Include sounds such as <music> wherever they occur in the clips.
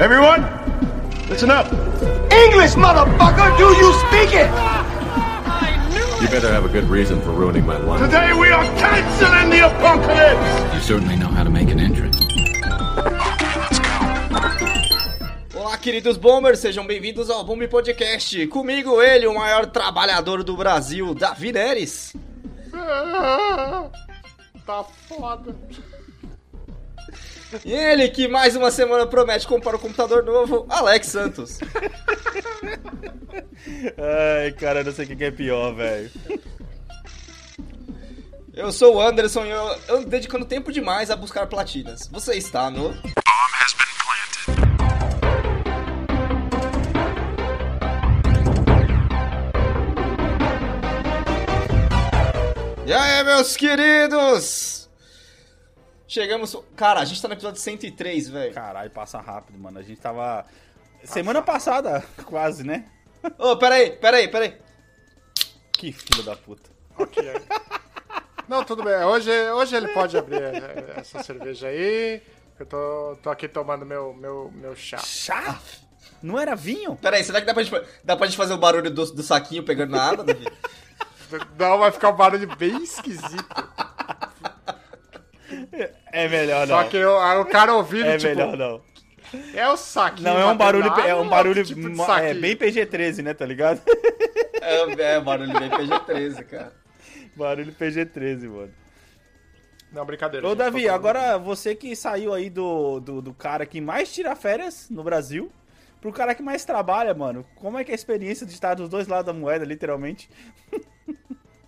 Everyone, listen up. English, motherfucker! Do you speak it? You better have a good reason for ruining my life. Today we are canceling the apocalypse. You certainly know how to make an entrance. Olá, queridos bombers, sejam bem-vindos ao Bomb Podcast. Comigo ele, o maior trabalhador do Brasil, Davi Neres. <laughs> Tá foda. E ele que mais uma semana promete comprar um computador novo, Alex Santos. Ai, cara, eu não sei o que que é pior, velho. Eu sou o Anderson e eu ando dedicando tempo demais a buscar platinas. Você está no. E aí, meus queridos? Chegamos. Cara, a gente tá no episódio 103, velho. Caralho, passa rápido, mano. A gente tava. Semana passada, <laughs> quase, né? Ô, peraí, peraí, peraí. Que filho da puta. Ok. Não, tudo bem. Hoje, hoje ele pode abrir eh, essa cerveja aí. Eu tô, tô aqui tomando meu, meu, meu chá. Chá? Não era vinho? Peraí, será que dá pra gente, dá pra gente fazer o barulho do, do saquinho pegando na água, Davi? Não, vai ficar um barulho bem esquisito. É melhor não. Só que eu, o cara ouvindo, É tipo, melhor não. é o saquinho. Não, é um barulho, é um ou barulho tipo é, bem PG-13, né, tá ligado? É, é barulho bem PG-13, cara. barulho PG-13, mano. Não, brincadeira. Ô, Davi, agora você que saiu aí do, do, do cara que mais tira férias no Brasil pro cara que mais trabalha, mano. Como é que é a experiência de estar dos dois lados da moeda, literalmente?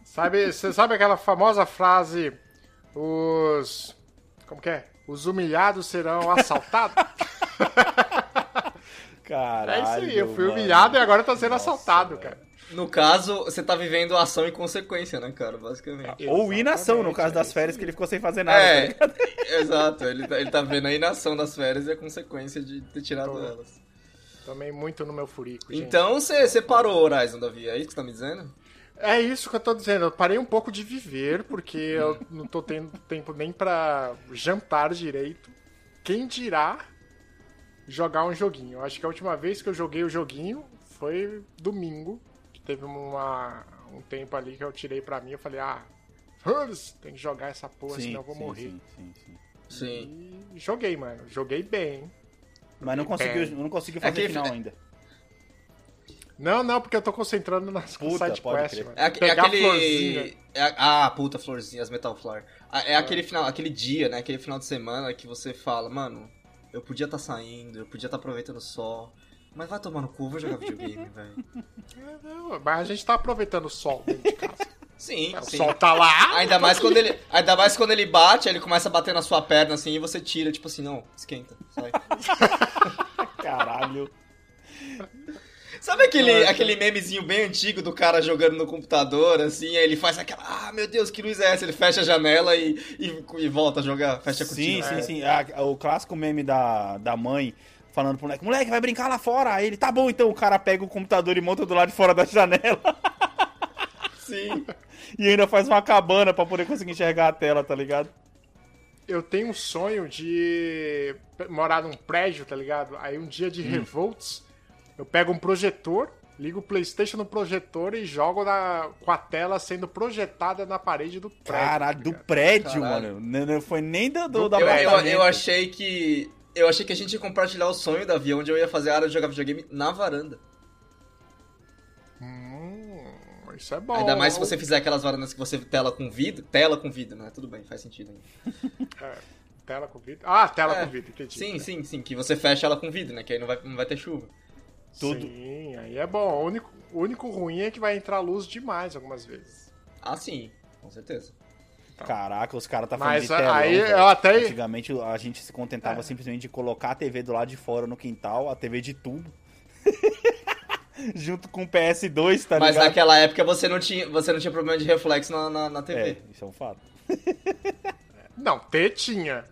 Sabe, você sabe aquela famosa frase: os. Como que é? Os humilhados serão assaltados? <laughs> Caralho. é isso aí, eu fui mano. humilhado e agora tô sendo Nossa, assaltado, velho. cara. No caso, você tá vivendo ação e consequência, né, cara? Basicamente. Ou inação, no Exatamente, caso é das férias, que ele ficou sem fazer nada, tá É, ligado? <laughs> exato. Ele tá, ele tá vendo a inação das férias e a consequência de ter tirado Tô. elas. Tomei muito no meu furico, gente. Então você você parou, Horizon, Davi. É isso que você tá me dizendo? É isso que eu tô dizendo. Eu parei um pouco de viver, porque eu <laughs> não tô tendo tempo nem pra jantar direito. Quem dirá jogar um joguinho? Eu acho que a última vez que eu joguei o joguinho foi domingo. Que teve uma, um tempo ali que eu tirei pra mim. Eu falei, ah, tem que jogar essa porra, senão eu vou morrer. Sim, sim, sim. Sim. E joguei, mano. Joguei bem. Mas não conseguiu, não conseguiu fazer que- final ainda. Não, não, porque eu tô concentrando nas Puta, side pode quest, crer. mano. É, é Pegar a aquele. florzinha. é ah, puta, florzinha, as Metal Flower. Ah, É aquele final, aquele dia, né? Aquele final de semana que você fala, mano, eu podia estar saindo, eu podia estar aproveitando o sol. Mas vai tomar no cu, vou jogar videogame, <laughs> velho. É, Mas a gente tá aproveitando o sol dentro de casa. Sim, o sim. sol tá lá. Ainda mais quando ele, ainda mais quando ele bate, aí ele começa a bater na sua perna assim e você tira, tipo assim, não, esquenta, sai. <laughs> Caralho. Sabe aquele, aquele memezinho bem antigo do cara jogando no computador, assim, aí ele faz aquela, ah, meu Deus, que luz é essa? Ele fecha a janela e, e, e volta a jogar, fecha a Sim, cortina. sim, sim. Ah, o clássico meme da, da mãe falando pro moleque, moleque, vai brincar lá fora. Aí ele, tá bom, então o cara pega o computador e monta do lado de fora da janela. <laughs> Sim. e ainda faz uma cabana pra poder conseguir enxergar a tela, tá ligado? Eu tenho um sonho de morar num prédio, tá ligado? Aí um dia Hum. de revolts, eu pego um projetor, ligo o Playstation no projetor e jogo na, com a tela sendo projetada na parede do prédio. Caralho, tá do prédio, Caralho. mano. Não, não foi nem do, do, Do da Eu, eu, achei que. Eu achei que a gente ia compartilhar o sonho da Via, onde eu ia fazer a área de jogar videogame na varanda. Hum, isso é bom. Ainda mais se você fizer aquelas varandas que você tela com vidro. Tela com vidro, né? Tudo bem, faz sentido ainda. É, tela com vidro. Ah, tela É, com vidro, entendi. Sim, sim, sim. Que você fecha ela com vidro, né? Que aí não vai, não vai ter chuva. Tudo. Sim, aí é bom. O único, o único ruim é que vai entrar luz demais algumas vezes. Ah, sim, com certeza. Caraca, os caras tá falando Mas de telão, aí velho. eu até- Antigamente a gente se contentava É. simplesmente de colocar a TV do lado de fora no quintal, a TV de tubo. <laughs> Junto com o PS2, tá Mas ligado? naquela época você não tinha, você não tinha problema de reflexo na, na, na TV. É, isso é um fato. Não, tetinha.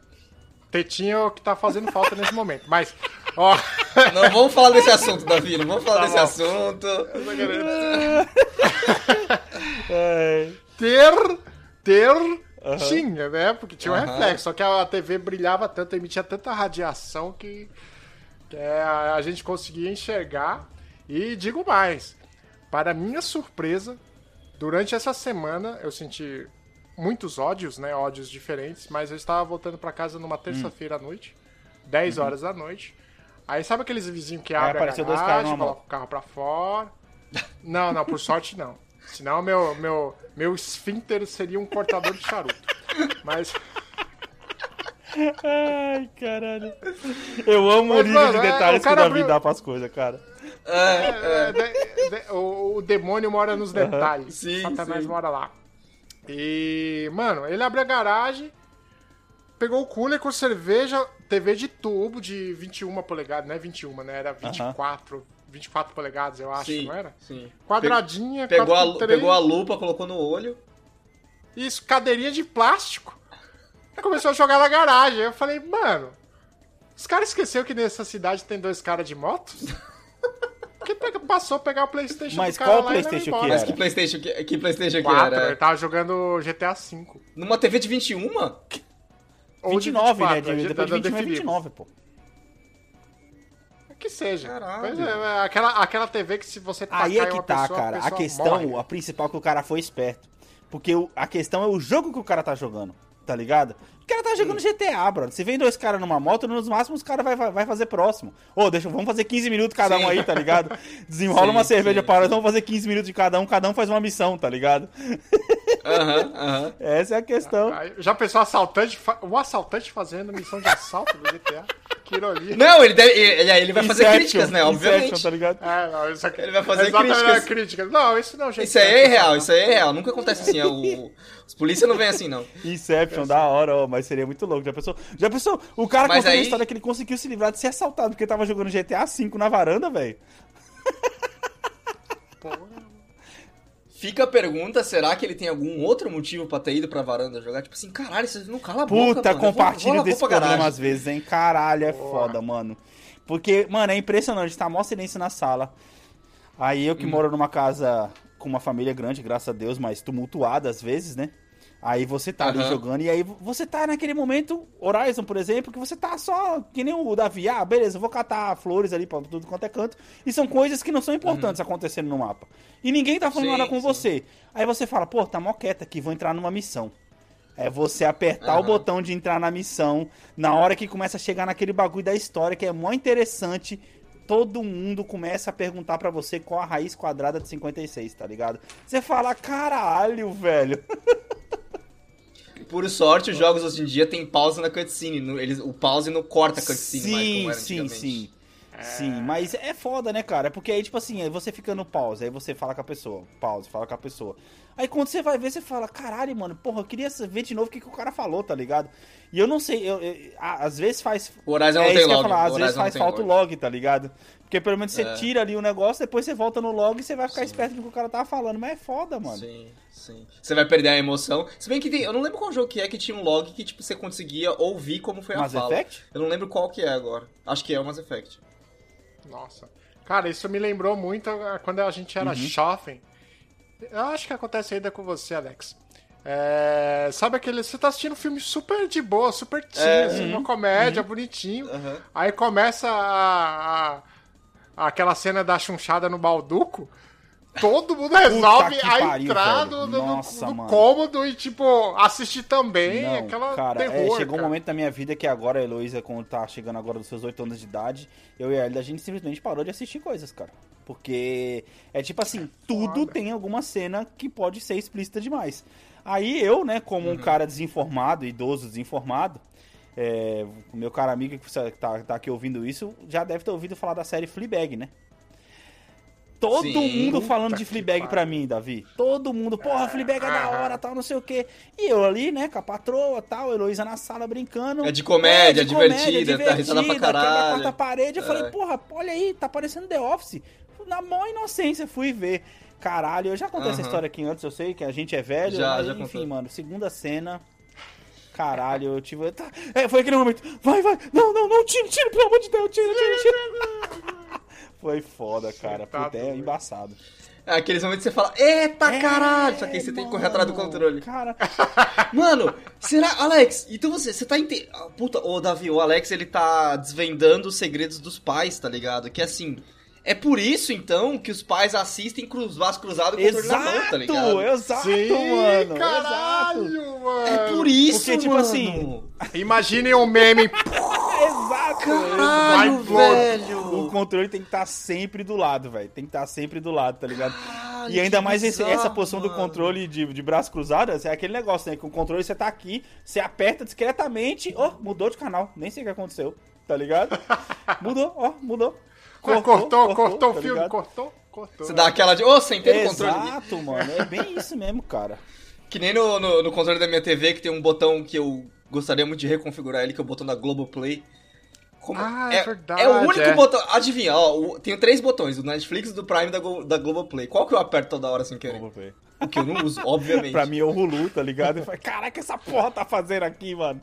Tetinha é o que tá fazendo falta nesse momento. Mas, ó. Não vamos falar desse assunto, Davi. Não vamos falar Tá desse bom. assunto. <laughs> É. ter. Ter. Tinha, né? Porque tinha um Aham. reflexo. Só que a TV brilhava tanto, emitia tanta radiação que. Que é a gente conseguia enxergar. E digo mais, para minha surpresa, durante essa semana eu senti muitos ódios, né? Ódios diferentes, mas eu estava voltando para casa numa terça-feira à noite, 10 horas da noite. Aí sabe aqueles vizinhos que abrem a garagem, numa colocam o carro pra fora? Não, não, por sorte não. Senão meu, meu, meu esfíncter seria um cortador de charuto. Mas, Ai, caralho. Eu amo Mas, o nível mano, de é, detalhes o que o Davi abriu- dá pras coisas, cara. é, de- de- o, o demônio mora nos detalhes. Sim, Satanás sim. mora lá. E, mano, ele abre a garagem, pegou o cooler com cerveja, TV de tubo de 21 polegadas, não é 21, né? Era 24, 24 polegadas, eu acho, Sim, não era? sim. Quadradinha, Pegou a, 4x3, pegou a lupa, colocou no olho. Isso, cadeirinha de plástico. Aí começou a jogar na garagem. Aí eu falei, mano, os caras esqueceram que nessa cidade tem dois caras de moto? <laughs> Porque pega- passou a pegar o Playstation Mas do cara qual PlayStation que embora. Mas era? que Playstation que, que Playstation que Quatro, era? ele tava jogando GTA V. Numa TV de 21? Ou de 29, né? 24, De, a gente depois de tá 21 é. 29, pô. Que seja. Caralho. Pois é, é aquela, aquela TV que se você tacar Aí é que tá, pessoa, cara. A pessoa questão, morre. a principal é que o cara foi esperto. Porque o- a questão é o jogo que o cara tá jogando, tá ligado? O cara tá jogando GTA, brother. Se vem dois caras numa moto, nos máximos os caras vai, vai fazer próximo. Ô, deixa, vamos fazer 15 minutos cada um Sim. aí, tá ligado? <laughs> Desenrola Sim, uma cerveja sim, para nós, vamos fazer 15 minutos de cada um, cada um faz uma missão, tá ligado? <laughs> Aham, aham. <laughs> Essa é a questão. Já pensou assaltante, um assaltante fazendo missão de assalto no GTA? Que ironia. Não, ele, deve, ele, ele vai fazer Inception, críticas, né? Inception, Obviamente. tá ligado? É, não, isso aqui, Ele vai fazer exatamente, críticas. é crítica. Não, isso não, gente. Isso aí é real, isso aí é real. Nunca acontece assim. é O, os polícia não vem assim, não. Inception, da hora, ó, mas seria muito louco. Já pensou? Já pensou? O cara Mas contou aí- a história que ele conseguiu se livrar de ser assaltado porque tava jogando GTA V na varanda, velho. <laughs> Fica a pergunta, será que ele tem algum outro motivo pra ter ido pra varanda jogar? Tipo assim, caralho, você não cala a boca, Puta, mano. Eu vou- compartilho vou vou desse problema garagem. às vezes, hein? Caralho, é foda, mano. Porque, mano, é impressionante, tá mó silêncio na sala. Aí eu que Hum. moro numa casa com uma família grande, graças a Deus, mas tumultuada às vezes, né? Aí você tá ali Aham. jogando, e aí você tá naquele momento, Horizon, por exemplo, que você tá só, que nem o Davi, ah, beleza, vou catar flores ali pra tudo quanto é canto, e são coisas que não são importantes acontecendo no mapa. E ninguém tá falando Uhum. Sim, nada com sim. você. Aí você fala, pô, tá mó quieta aqui, vou entrar numa missão. É você apertar o Aham. botão de entrar na missão, na hora que começa a chegar naquele bagulho da história, que é mó interessante, todo mundo começa a perguntar pra você qual a raiz quadrada de 56, tá ligado? Você fala, caralho, velho. <laughs> Por sorte, os jogos hoje em dia tem pausa na cutscene. no- Eles, o pause não corta a cutscene mais como Sim, era sim, sim. Sim, mas é foda, né, cara? Porque aí, tipo assim, aí você fica no pause, aí você fala com a pessoa, pause, fala com a pessoa. Aí quando você vai ver, você fala, caralho, mano, porra, eu queria ver de novo o que, que o cara falou, tá ligado? E eu não sei, eu, eu- às vezes faz. O Horizon é não isso tem log. falar, às vezes faz falta o log. tá ligado? Porque pelo menos você É. tira ali o negócio, depois você volta no log e você vai ficar esperto do que o cara tava falando. Mas é foda, mano. Sim, sim. Você vai perder a emoção. Se bem que tem, eu não lembro qual jogo que é que tinha um log que tipo você conseguia ouvir como foi a Mass fala. Effect? Eu não lembro qual que é agora. Acho que é o Mass Effect. Nossa. Cara, isso me lembrou muito quando a gente Uhum. era jovem. Eu acho que acontece ainda com você, Alex. É, sabe aquele. Você tá assistindo um filme super de boa, super teen, É. assim, Uhum. uma comédia, bonitinho. Aham. Aí começa a, a- aquela cena da chunchada no balduco. Todo mundo resolve a pariu, entrar no, no- no- Nossa, no cômodo e, tipo, assistir também. Não, aquela cara, é, terror. chegou um cara. momento na minha vida que agora a Heloísa, quando tá chegando agora dos seus 8 anos de idade, eu e a Elida, a gente simplesmente parou de assistir coisas, cara. Porque é tipo assim, tudo Foda. tem alguma cena que pode ser explícita demais. Aí eu, né, como um cara desinformado, idoso desinformado, é, o meu cara amigo que tá, tá aqui ouvindo isso, já deve ter ouvido falar da série Fleabag, né? Todo Sim. mundo falando de Fleabag pra mim, Davi. Todo mundo, porra, Fleabag é da hora, tal, não sei o quê. E eu ali, né, com a patroa, tal, Heloísa na sala brincando. É de comédia, divertida, tá risada pra quebra caralho. quarta parede. Eu É. falei, porra, olha aí, tá parecendo The Office. Na maior inocência fui ver. Caralho, eu já contei essa Aham. história aqui antes, eu sei que a gente é velho, Já, mas já enfim, contou. mano, segunda cena. Caralho, eu tive. tá, é, foi aquele momento. Vai, vai, não, não, não, tira, tira, pelo amor de Deus, tira, tira, tira. <laughs> Foi foda, cara. tá Puta, é doido. embaçado. É aqueles momentos que você fala, eita caralho! Só que aí você tem que correr atrás do mano, controle. Cara, <laughs> Mano, será. Alex, então você, você tá entendendo. Puta, ô Davi, o Alex ele tá desvendando os segredos dos pais, tá ligado? Que assim. É por isso, então, que os pais assistem cruz, braço cruzado com o controle na mão, tá ligado? exato, Sim, mano. caralho, Exato. mano. É por isso, Porque, tipo mano. assim, Imaginem um meme. Exato. Caralho, velho. O controle tem que estar sempre do lado, velho. Tem que estar sempre do lado, tá ligado? Caralho, E ainda mais bizarro, essa posição do mano. controle de, de braço cruzado, é aquele negócio, né? Que o controle você tá aqui, você aperta discretamente, ó, mudou de canal. Nem sei o que aconteceu, tá ligado? <laughs> Mudou, ó, mudou. Cortou, cortou, tá o filme, ligado? cortou, cortou. Você dá aquela de. Ô, sentei no controle. Exato, mano. É bem isso mesmo, cara. Que nem no, no, no controle da minha TV que tem um botão que eu gostaria muito de reconfigurar ele, que é o botão da Globoplay. Como- Ah, é verdade, É o único é. botão. Adivinha, ó, o- tenho três botões, do Netflix, do Prime e da, Glo- da Globoplay. Qual que eu aperto toda hora sem querer? Ver. O que eu não uso, <laughs> obviamente. Pra mim é o Hulu, tá ligado? Eu falei, caraca, essa porra tá fazendo aqui, mano.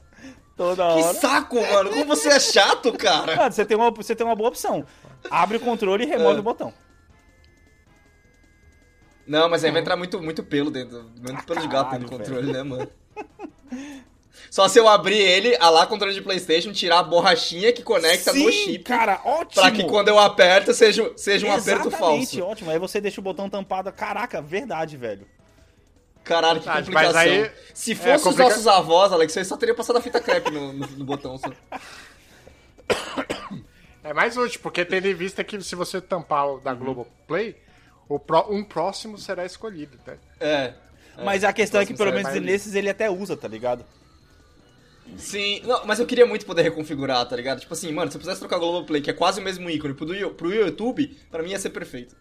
Toda Que hora. saco, mano! Como você é chato, cara! Mano, você tem, uma, você tem uma boa opção. Abre o controle e remove É. o botão. Não, mas aí vai entrar muito, muito pelo dentro. Muito pelo de gato dentro do caralho, controle, né, mano? Só se eu abrir ele, a lá controle de Playstation, tirar a borrachinha que conecta Sim, no chip. cara, ótimo. Pra que quando eu aperto seja, seja um aperto Exatamente, falso. ótimo. Aí você deixa o botão tampado. Caraca, verdade, velho. Caralho, que Verdade, mas complicação. aí- Se é fosse os complica- nossos avós, Alex, você só teria passado a fita crepe no, no- no botão. Só. <laughs> É mais útil, porque tendo em vista que se você tampar o da Uhum. Globoplay, o pró- um próximo será escolhido, né? É. Mas a questão é que pelo menos nesses ele até usa, tá ligado? Sim, não, mas eu queria muito poder reconfigurar, tá ligado? Tipo assim, mano, se eu pudesse trocar o Globoplay, que é quase o mesmo ícone, pro, do- pro YouTube, pra mim ia ser perfeito.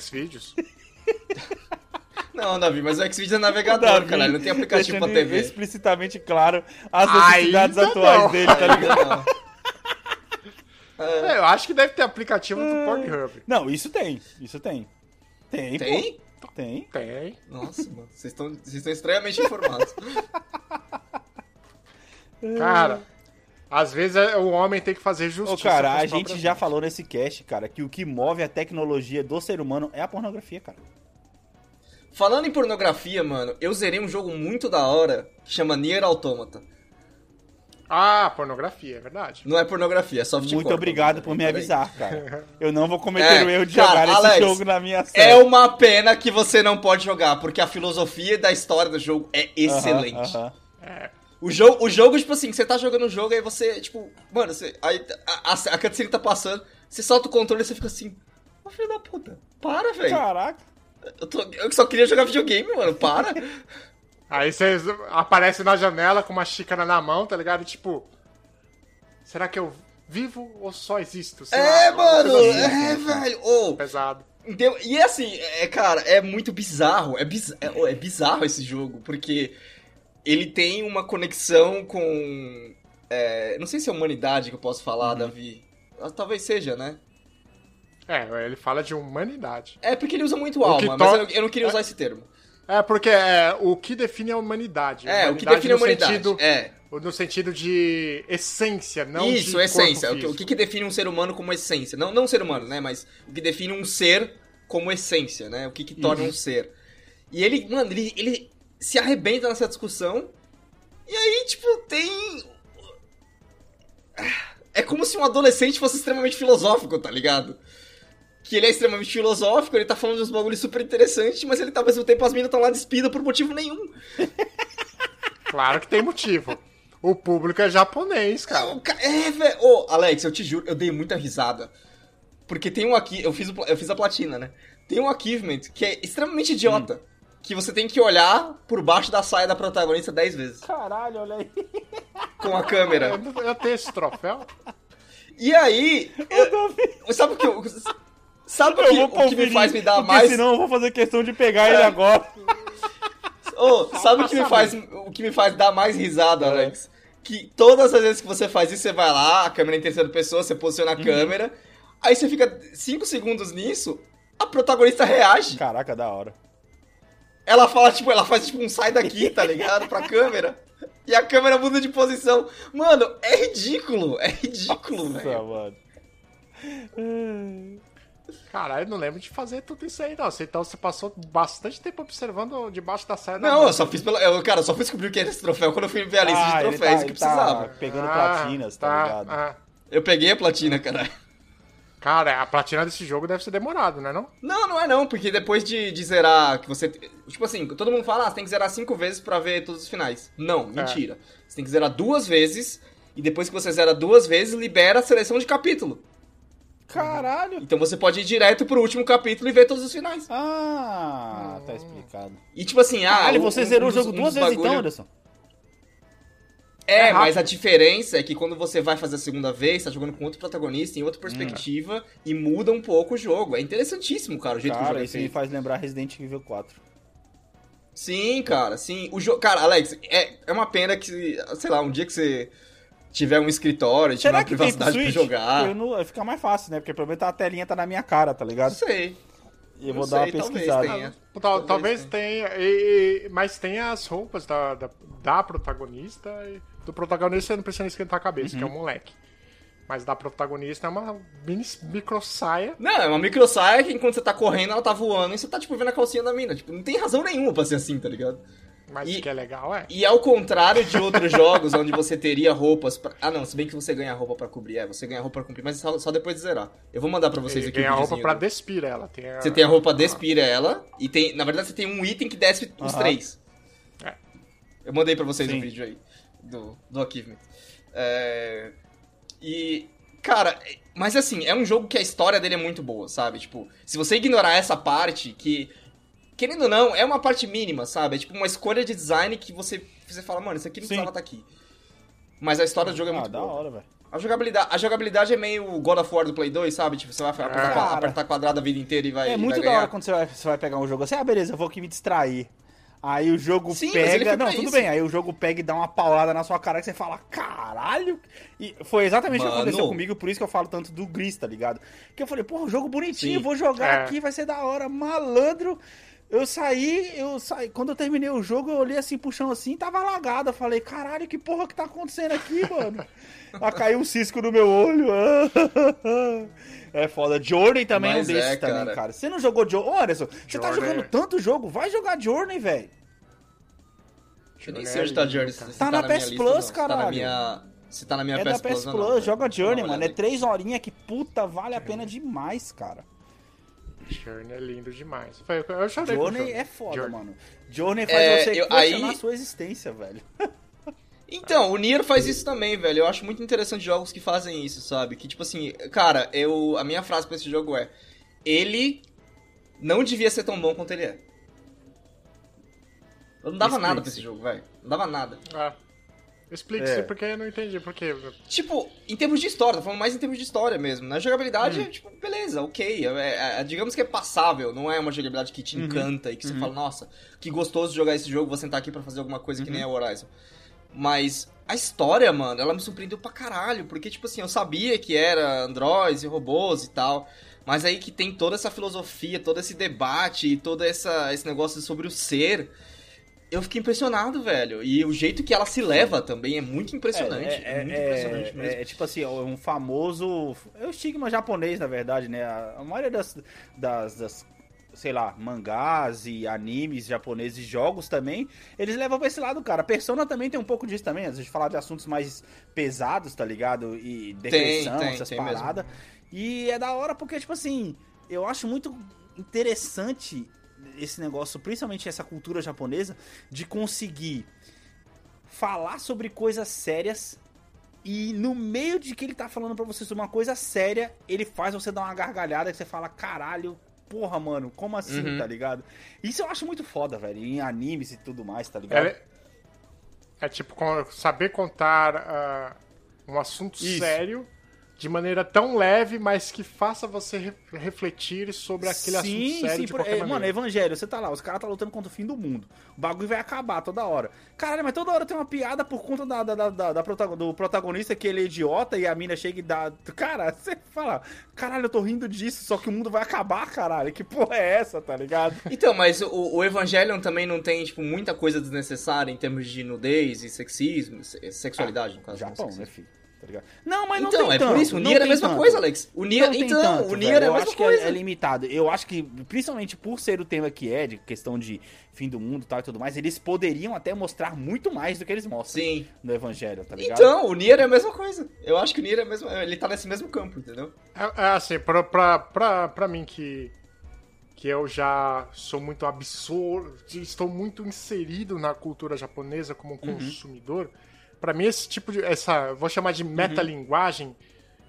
Xvideos. <laughs> Não, Davi, mas o Xvideos é <laughs> navegador, Davi caralho, não tem aplicativo pra TV. explicitamente claro as necessidades Ainda atuais não. dele, tá ligado? É, eu acho que deve ter aplicativo Ah. do Pornhub. Não, isso tem. Isso tem. Tem, pô. Tem? Tem. Tem. Nossa, mano, vocês estão estranhamente informados. <laughs> Cara, às vezes é- o homem tem que fazer Ô, justiça. cara, com a gente já falou nesse cast, cara, que o que move a tecnologia do ser humano é a pornografia, cara. Falando em pornografia, mano, eu zerei um jogo muito da hora que chama Nier Automata. Ah, pornografia, é verdade. Não é pornografia, é softcore. Muito obrigado por me avisar, cara. Eu não vou cometer É, o erro de cara, jogar esse Alex, jogo na minha É série. uma pena que você não pode jogar, porque a filosofia da história do jogo é excelente. Aham, O jogo, o jogo, tipo assim, você tá jogando o jogo, aí você, tipo, mano, você, aí a, a, a cutscene tá passando, você solta o controle e você fica assim, ô filho da puta, para, velho. Caraca. Eu, tô- eu só queria jogar videogame, mano, para. Aí você aparece na janela com uma xícara na mão, tá ligado? Tipo, será que eu vivo ou só existo? Sei é, lá, mano, assim, é, velho. Ô, Pesado. E é assim, é, cara, é muito bizarro. É, biz- é, é bizarro esse jogo, porque ele tem uma conexão com. é, não sei se é humanidade que eu posso falar, Davi. Ah, Talvez seja, né? É, ele fala de humanidade. É porque ele usa muito O alma, mas eu, eu não queria usar esse termo. É, porque é, o que define a humanidade. É, o que Humanidade define a humanidade. Sentido, É. No sentido de essência, não de Isso, corpo essência. O que, o que define um ser humano como essência? Não, não um ser humano, né? Mas o que define um ser como essência, né? O que, que torna um ser. E ele, mano, ele, ele se arrebenta nessa discussão. E aí, tipo, tem. É como se um adolescente fosse extremamente filosófico, tá ligado? Que ele é extremamente filosófico, ele tá falando de uns bagulhos super interessantes, mas ele tá ao mesmo tempo as minas estão lá despidas por motivo nenhum. <laughs> Claro que tem motivo. O público é japonês, cara. É, velho. Ô, Alex, eu te juro, eu dei muita risada. Porque tem um aqui, eu fiz, o eu fiz a platina, né? Tem um achievement que é extremamente idiota. Que você tem que olhar por baixo da saia da protagonista 10 vezes. Caralho, olha aí. Com a câmera. Eu, eu tenho esse troféu? E aí. eu- sabe o que eu. Sabe o Eu que, vou o que me faz me dar porque mais. senão eu vou fazer questão de pegar ele agora. Ô, sabe o que, me faz, o que me faz dar mais risada, Alex? Que todas as vezes que você faz isso, você vai lá, a câmera em terceira pessoa, você posiciona a câmera, aí você fica 5 segundos nisso, a protagonista reage. Caraca, da hora. Ela fala, tipo, ela faz tipo um sai daqui, tá ligado? Pra câmera. E a câmera muda de posição. Mano, é ridículo. É ridículo, velho. mano. Caralho, não lembro de fazer tudo isso aí, não. Você- Então você passou bastante tempo observando debaixo da saia da Não, moça. eu só fiz pela. Eu, cara, eu só fui descobrir o que era esse troféu quando eu fui ver a lista Ah, de troféus tá- que ele tá precisava. pegando Ah, platinas, tá, ligado? ah. Eu peguei a platina, cara. Cara, a platina desse jogo deve ser demorado, né não? Não, não é não, porque depois de, de zerar, que você. Tipo assim, todo mundo fala, ah, você tem que zerar cinco vezes pra ver todos os finais. Não, mentira. Você tem que zerar duas vezes, e depois que você zera duas vezes, libera a seleção de capítulo. Caralho! Então você pode ir direto pro último capítulo e ver todos os finais. Ah, tá explicado. E tipo assim, ah. Caralho, um- você um zerou o dos- jogo um duas vezes bagulho- então, Anderson? É, É mas a diferença é que quando você vai fazer a segunda vez, tá jogando com outro protagonista, em outra Hum. perspectiva, e muda um pouco o jogo. É interessantíssimo, cara, o jeito que o jogo Cara, é isso me faz lembrar Resident Evil 4. Sim, cara, sim. O jogo. Cara, Alex, é, é uma pena que, sei lá, um dia que você tiver um escritório, tiver Será uma privacidade pra jogar. Eu não, vai ficar mais fácil, né? Porque pelo menos a telinha tá na minha cara, tá ligado? sei. E eu vou dar uma sei, talvez pesquisada. tenha. Tal- talvez Talvez tenha, e- e- mas tem as roupas da, da, da protagonista. E do protagonista você não precisa esquentar a cabeça, que é Uhum. um moleque. Mas da protagonista é uma mini micro saia. Não, é uma micro saia que enquanto você tá correndo, ela tá voando e você tá, tipo, vendo a calcinha da mina. Tipo, não tem razão nenhuma pra ser assim, tá ligado? Mas E- que é legal, é. E ao contrário de outros <laughs> jogos onde você teria roupas pra... Ah, não, se bem que você ganha roupa pra cobrir. É, você ganha roupa pra cobrir, mas só, só depois de zerar. Eu vou mandar pra vocês Ele aqui o ganha a roupa pra despir ela. Tem a... Você tem a roupa despira ela, e tem... Na verdade, você tem um item que despe os três. É. Eu mandei pra vocês o Sim. vídeo aí, do, do Achievement. É... E... Cara, mas assim, é um jogo que a história dele é muito boa, sabe? Tipo, se você ignorar essa parte, que... Querendo ou não, é uma parte mínima, sabe? É tipo uma escolha de design que você, você fala, mano, isso aqui não Sim. precisava estar aqui. Mas a história do jogo é Ah, muito da boa. hora, velho. A jogabilidade, a jogabilidade é meio God of War do Play 2, sabe? Tipo, você vai apertar, Cara. apertar quadrado a vida inteira e vai É muito vai da hora quando você vai, você vai pegar um jogo assim, ah, beleza, eu vou aqui me distrair. Aí o jogo Sim, pega. Não, tudo isso. bem. Aí o jogo pega e dá uma paulada na sua cara que você fala, caralho! E foi exatamente o que Mano. aconteceu comigo, por isso que eu falo tanto do Gris, tá ligado? Que eu falei, porra, jogo bonitinho, Sim. vou jogar É. aqui, vai ser da hora, malandro. Eu saí, eu saí. Quando eu terminei o jogo, eu olhei assim pro chão assim, tava lagado. Eu falei, caralho, que porra que tá acontecendo aqui, mano? Aí <laughs> caiu um cisco no meu olho. <laughs> É foda. Journey também Mas é um desses é, também, cara. cara. Você não jogou Journey? Ô, Anderson, você tá Journey. jogando tanto jogo, vai jogar Journey, velho. Eu nem Journey sei onde é tá lindo, Journey. cara. se Tá na minha PS lista Plus, não. Se Tá na caralho. minha... Se tá na minha É PS da PS Plus, Plus, ou não, joga Journey, mano. É três horinhas que puta vale a pena demais, cara. Journey é lindo demais. Eu chorei Journey é foda, Journey. mano. Journey faz É, você eu- questionar aí- a sua existência, velho. <laughs> Então, o Nier faz isso também, velho. Eu acho muito interessante jogos que fazem isso, sabe? Que, tipo assim, cara, eu... A minha frase pra esse jogo é... Ele não devia ser tão bom quanto ele é. Eu não dava nada pra esse jogo, velho. Não dava nada. Ah. Explique-se É. porque eu não entendi. Porque Tipo, em termos de história, tô falando mais em termos de história mesmo. Na jogabilidade, é, tipo, beleza, ok. É, é- é- digamos que é passável, não é uma jogabilidade que te encanta e que você fala, nossa, que gostoso de jogar esse jogo, vou sentar aqui pra fazer alguma coisa que nem é o Horizon. Mas a história, mano, ela me surpreendeu pra caralho, porque, tipo assim, eu sabia que era androids e robôs e tal. Mas aí que tem toda essa filosofia, todo esse debate e todo essa, esse negócio sobre o ser. Eu fiquei impressionado, velho. E o jeito que ela se leva também é muito impressionante. É, muito impressionante mesmo. é, tipo assim, é um famoso. É o estigma japonês, na verdade, né? A, maioria das, das, das, sei lá, mangás e animes japoneses e jogos também, eles levam pra esse lado, cara. Persona também tem um pouco disso também, às vezes falar de assuntos mais pesados, tá ligado? E depressão, tem, essas tem paradas. E é da hora porque, tipo assim, eu acho muito interessante esse negócio, principalmente essa cultura japonesa, de conseguir falar sobre coisas sérias e no meio de que ele tá falando pra você sobre uma coisa séria, ele faz você dar uma gargalhada que você fala, caralho, porra, mano, como assim, Uhum. tá ligado? Isso eu acho muito foda, velho, em animes e tudo mais, tá ligado? é, é tipo saber contar ah, um assunto Isso. sério de maneira tão leve, mas que faça você re- refletir sobre aquele assunto sério de por- qualquer é, Mano, maneira. Evangelho, você tá lá, os caras tá lutando contra o fim do mundo. O bagulho vai acabar toda hora. Caralho, mas toda hora tem uma piada por conta da, da, da- da protago- do protagonista que ele é idiota e a mina chega e dá. Cara, <laughs> você fala, caralho, eu tô rindo disso, só que o mundo vai acabar, caralho. Que porra é essa, tá ligado? <laughs> Então, mas o, o Evangelion também não tem, tipo, muita coisa desnecessária em termos de nudez e sexismo, se- sexualidade, no caso. não Japão, sexismo. né, filho? Tá ligado? Não, mas não Então, tem é tanto, por isso, o Nier é a mesma tanto. coisa, Alex. O Nier, então, tanto, o Nier velho. é a eu mesma acho que coisa. é, é limitado. Eu acho que, principalmente por ser o tema que é, de questão de fim do mundo e tal e tudo mais, eles poderiam até mostrar muito mais do que eles mostram Sim. no Evangelho, tá ligado? Então, o Nier é a mesma coisa. Eu acho que o Nier é a mesma, ele tá nesse mesmo campo, entendeu? É, é assim, pra, pra, pra, pra mim que, que eu já sou muito absurdo, estou muito inserido na cultura japonesa como um consumidor, pra mim esse tipo de, essa, vou chamar de metalinguagem,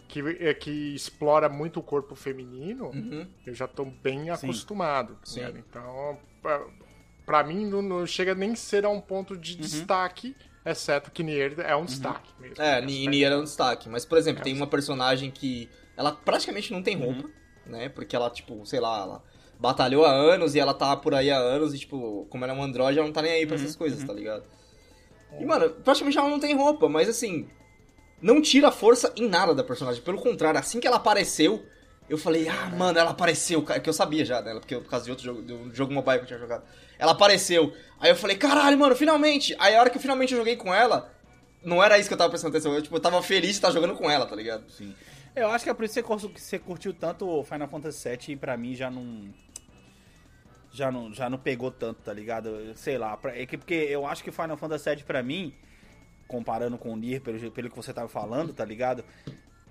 que, é, que explora muito o corpo feminino, Uhum. eu já tô bem acostumado. Sim. né? Então, pra, pra mim não, não chega nem ser a um ponto Uhum. de destaque, exceto que Nier é um destaque mesmo. É, Ni- Nier é um destaque. Mas, por exemplo, É tem um uma personagem que ela praticamente não tem roupa, né? Porque ela, tipo, sei lá, ela batalhou há anos e ela tá por aí há anos e, tipo, como ela é um androide, ela não tá nem aí pra essas coisas, tá ligado? E, mano, praticamente ela não tem roupa, mas assim, não tira força em nada da personagem. Pelo contrário, assim que ela apareceu, eu falei, ah, mano, ela apareceu, cara, que eu sabia já dela, porque por causa de outro jogo, de um jogo mobile que eu tinha jogado. Ela apareceu. Aí eu falei, caralho, mano, finalmente! Aí a hora que eu finalmente joguei com ela, não era isso que eu tava prestando atenção. Eu, tipo, eu tava feliz de estar jogando com ela, tá ligado? Sim. Eu acho que é por isso que você curtiu tanto o Final Fantasy VII e pra mim já não. Já não, já não pegou tanto, tá ligado? Sei lá, pra- é que porque eu acho que o Final Fantasy VII pra mim, comparando com o Nier, pelo, pelo que você tava falando, tá ligado?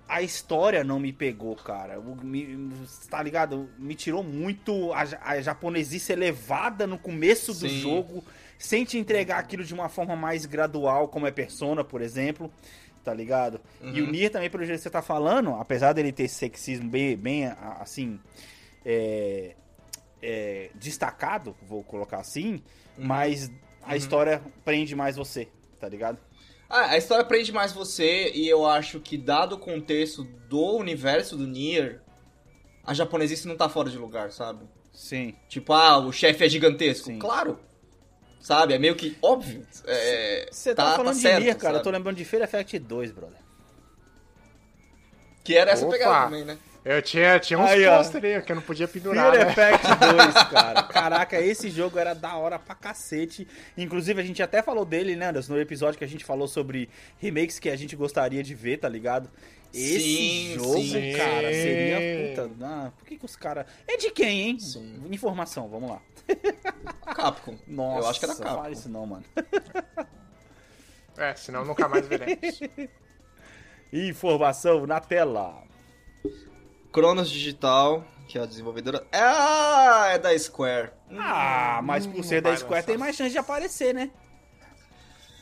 A história não me pegou, cara. Me- tá ligado? Me tirou muito a, a japonesice elevada no começo do Sim. jogo, sem te entregar aquilo de uma forma mais gradual, como é Persona, por exemplo. Tá ligado? E o Nier também, pelo jeito que você tá falando, apesar dele ter sexismo bem, bem assim. é, é, destacado, vou colocar assim, mas a história prende mais você, tá ligado? Ah, a história prende mais você e eu acho que, dado o contexto do universo do Nier, a japonesice não tá fora de lugar, sabe? Sim. Tipo, ah, o chefe é gigantesco. Sim. Claro. Sabe? É meio que óbvio. É, Você tá, falando certo, de Nier, cara, eu tô sabe? lembrando de Fear Effect 2, brother. Que era essa Opa. pegada também, né? Eu tinha, tinha uns Aí, pôster aí que eu não podia pendurar, Fear né? Effect <laughs> 2, cara. Caraca, esse jogo era da hora pra cacete. Inclusive, a gente até falou dele, né, Anderson, no episódio que a gente falou sobre remakes que a gente gostaria de ver, tá ligado? Esse Sim, jogo, sim. cara, seria puta. Ah, por que, que os caras. É de quem, hein? Sim. Informação, vamos lá. Capcom. Nossa, <laughs> eu acho que era Capcom. fala isso não, mano. É, senão nunca mais veremos. <laughs> Informação na tela. Cronos Digital, que é a desenvolvedora. Ah, é da Square. Ah, mas por ser vai da Square lançar. tem mais chance de aparecer, né?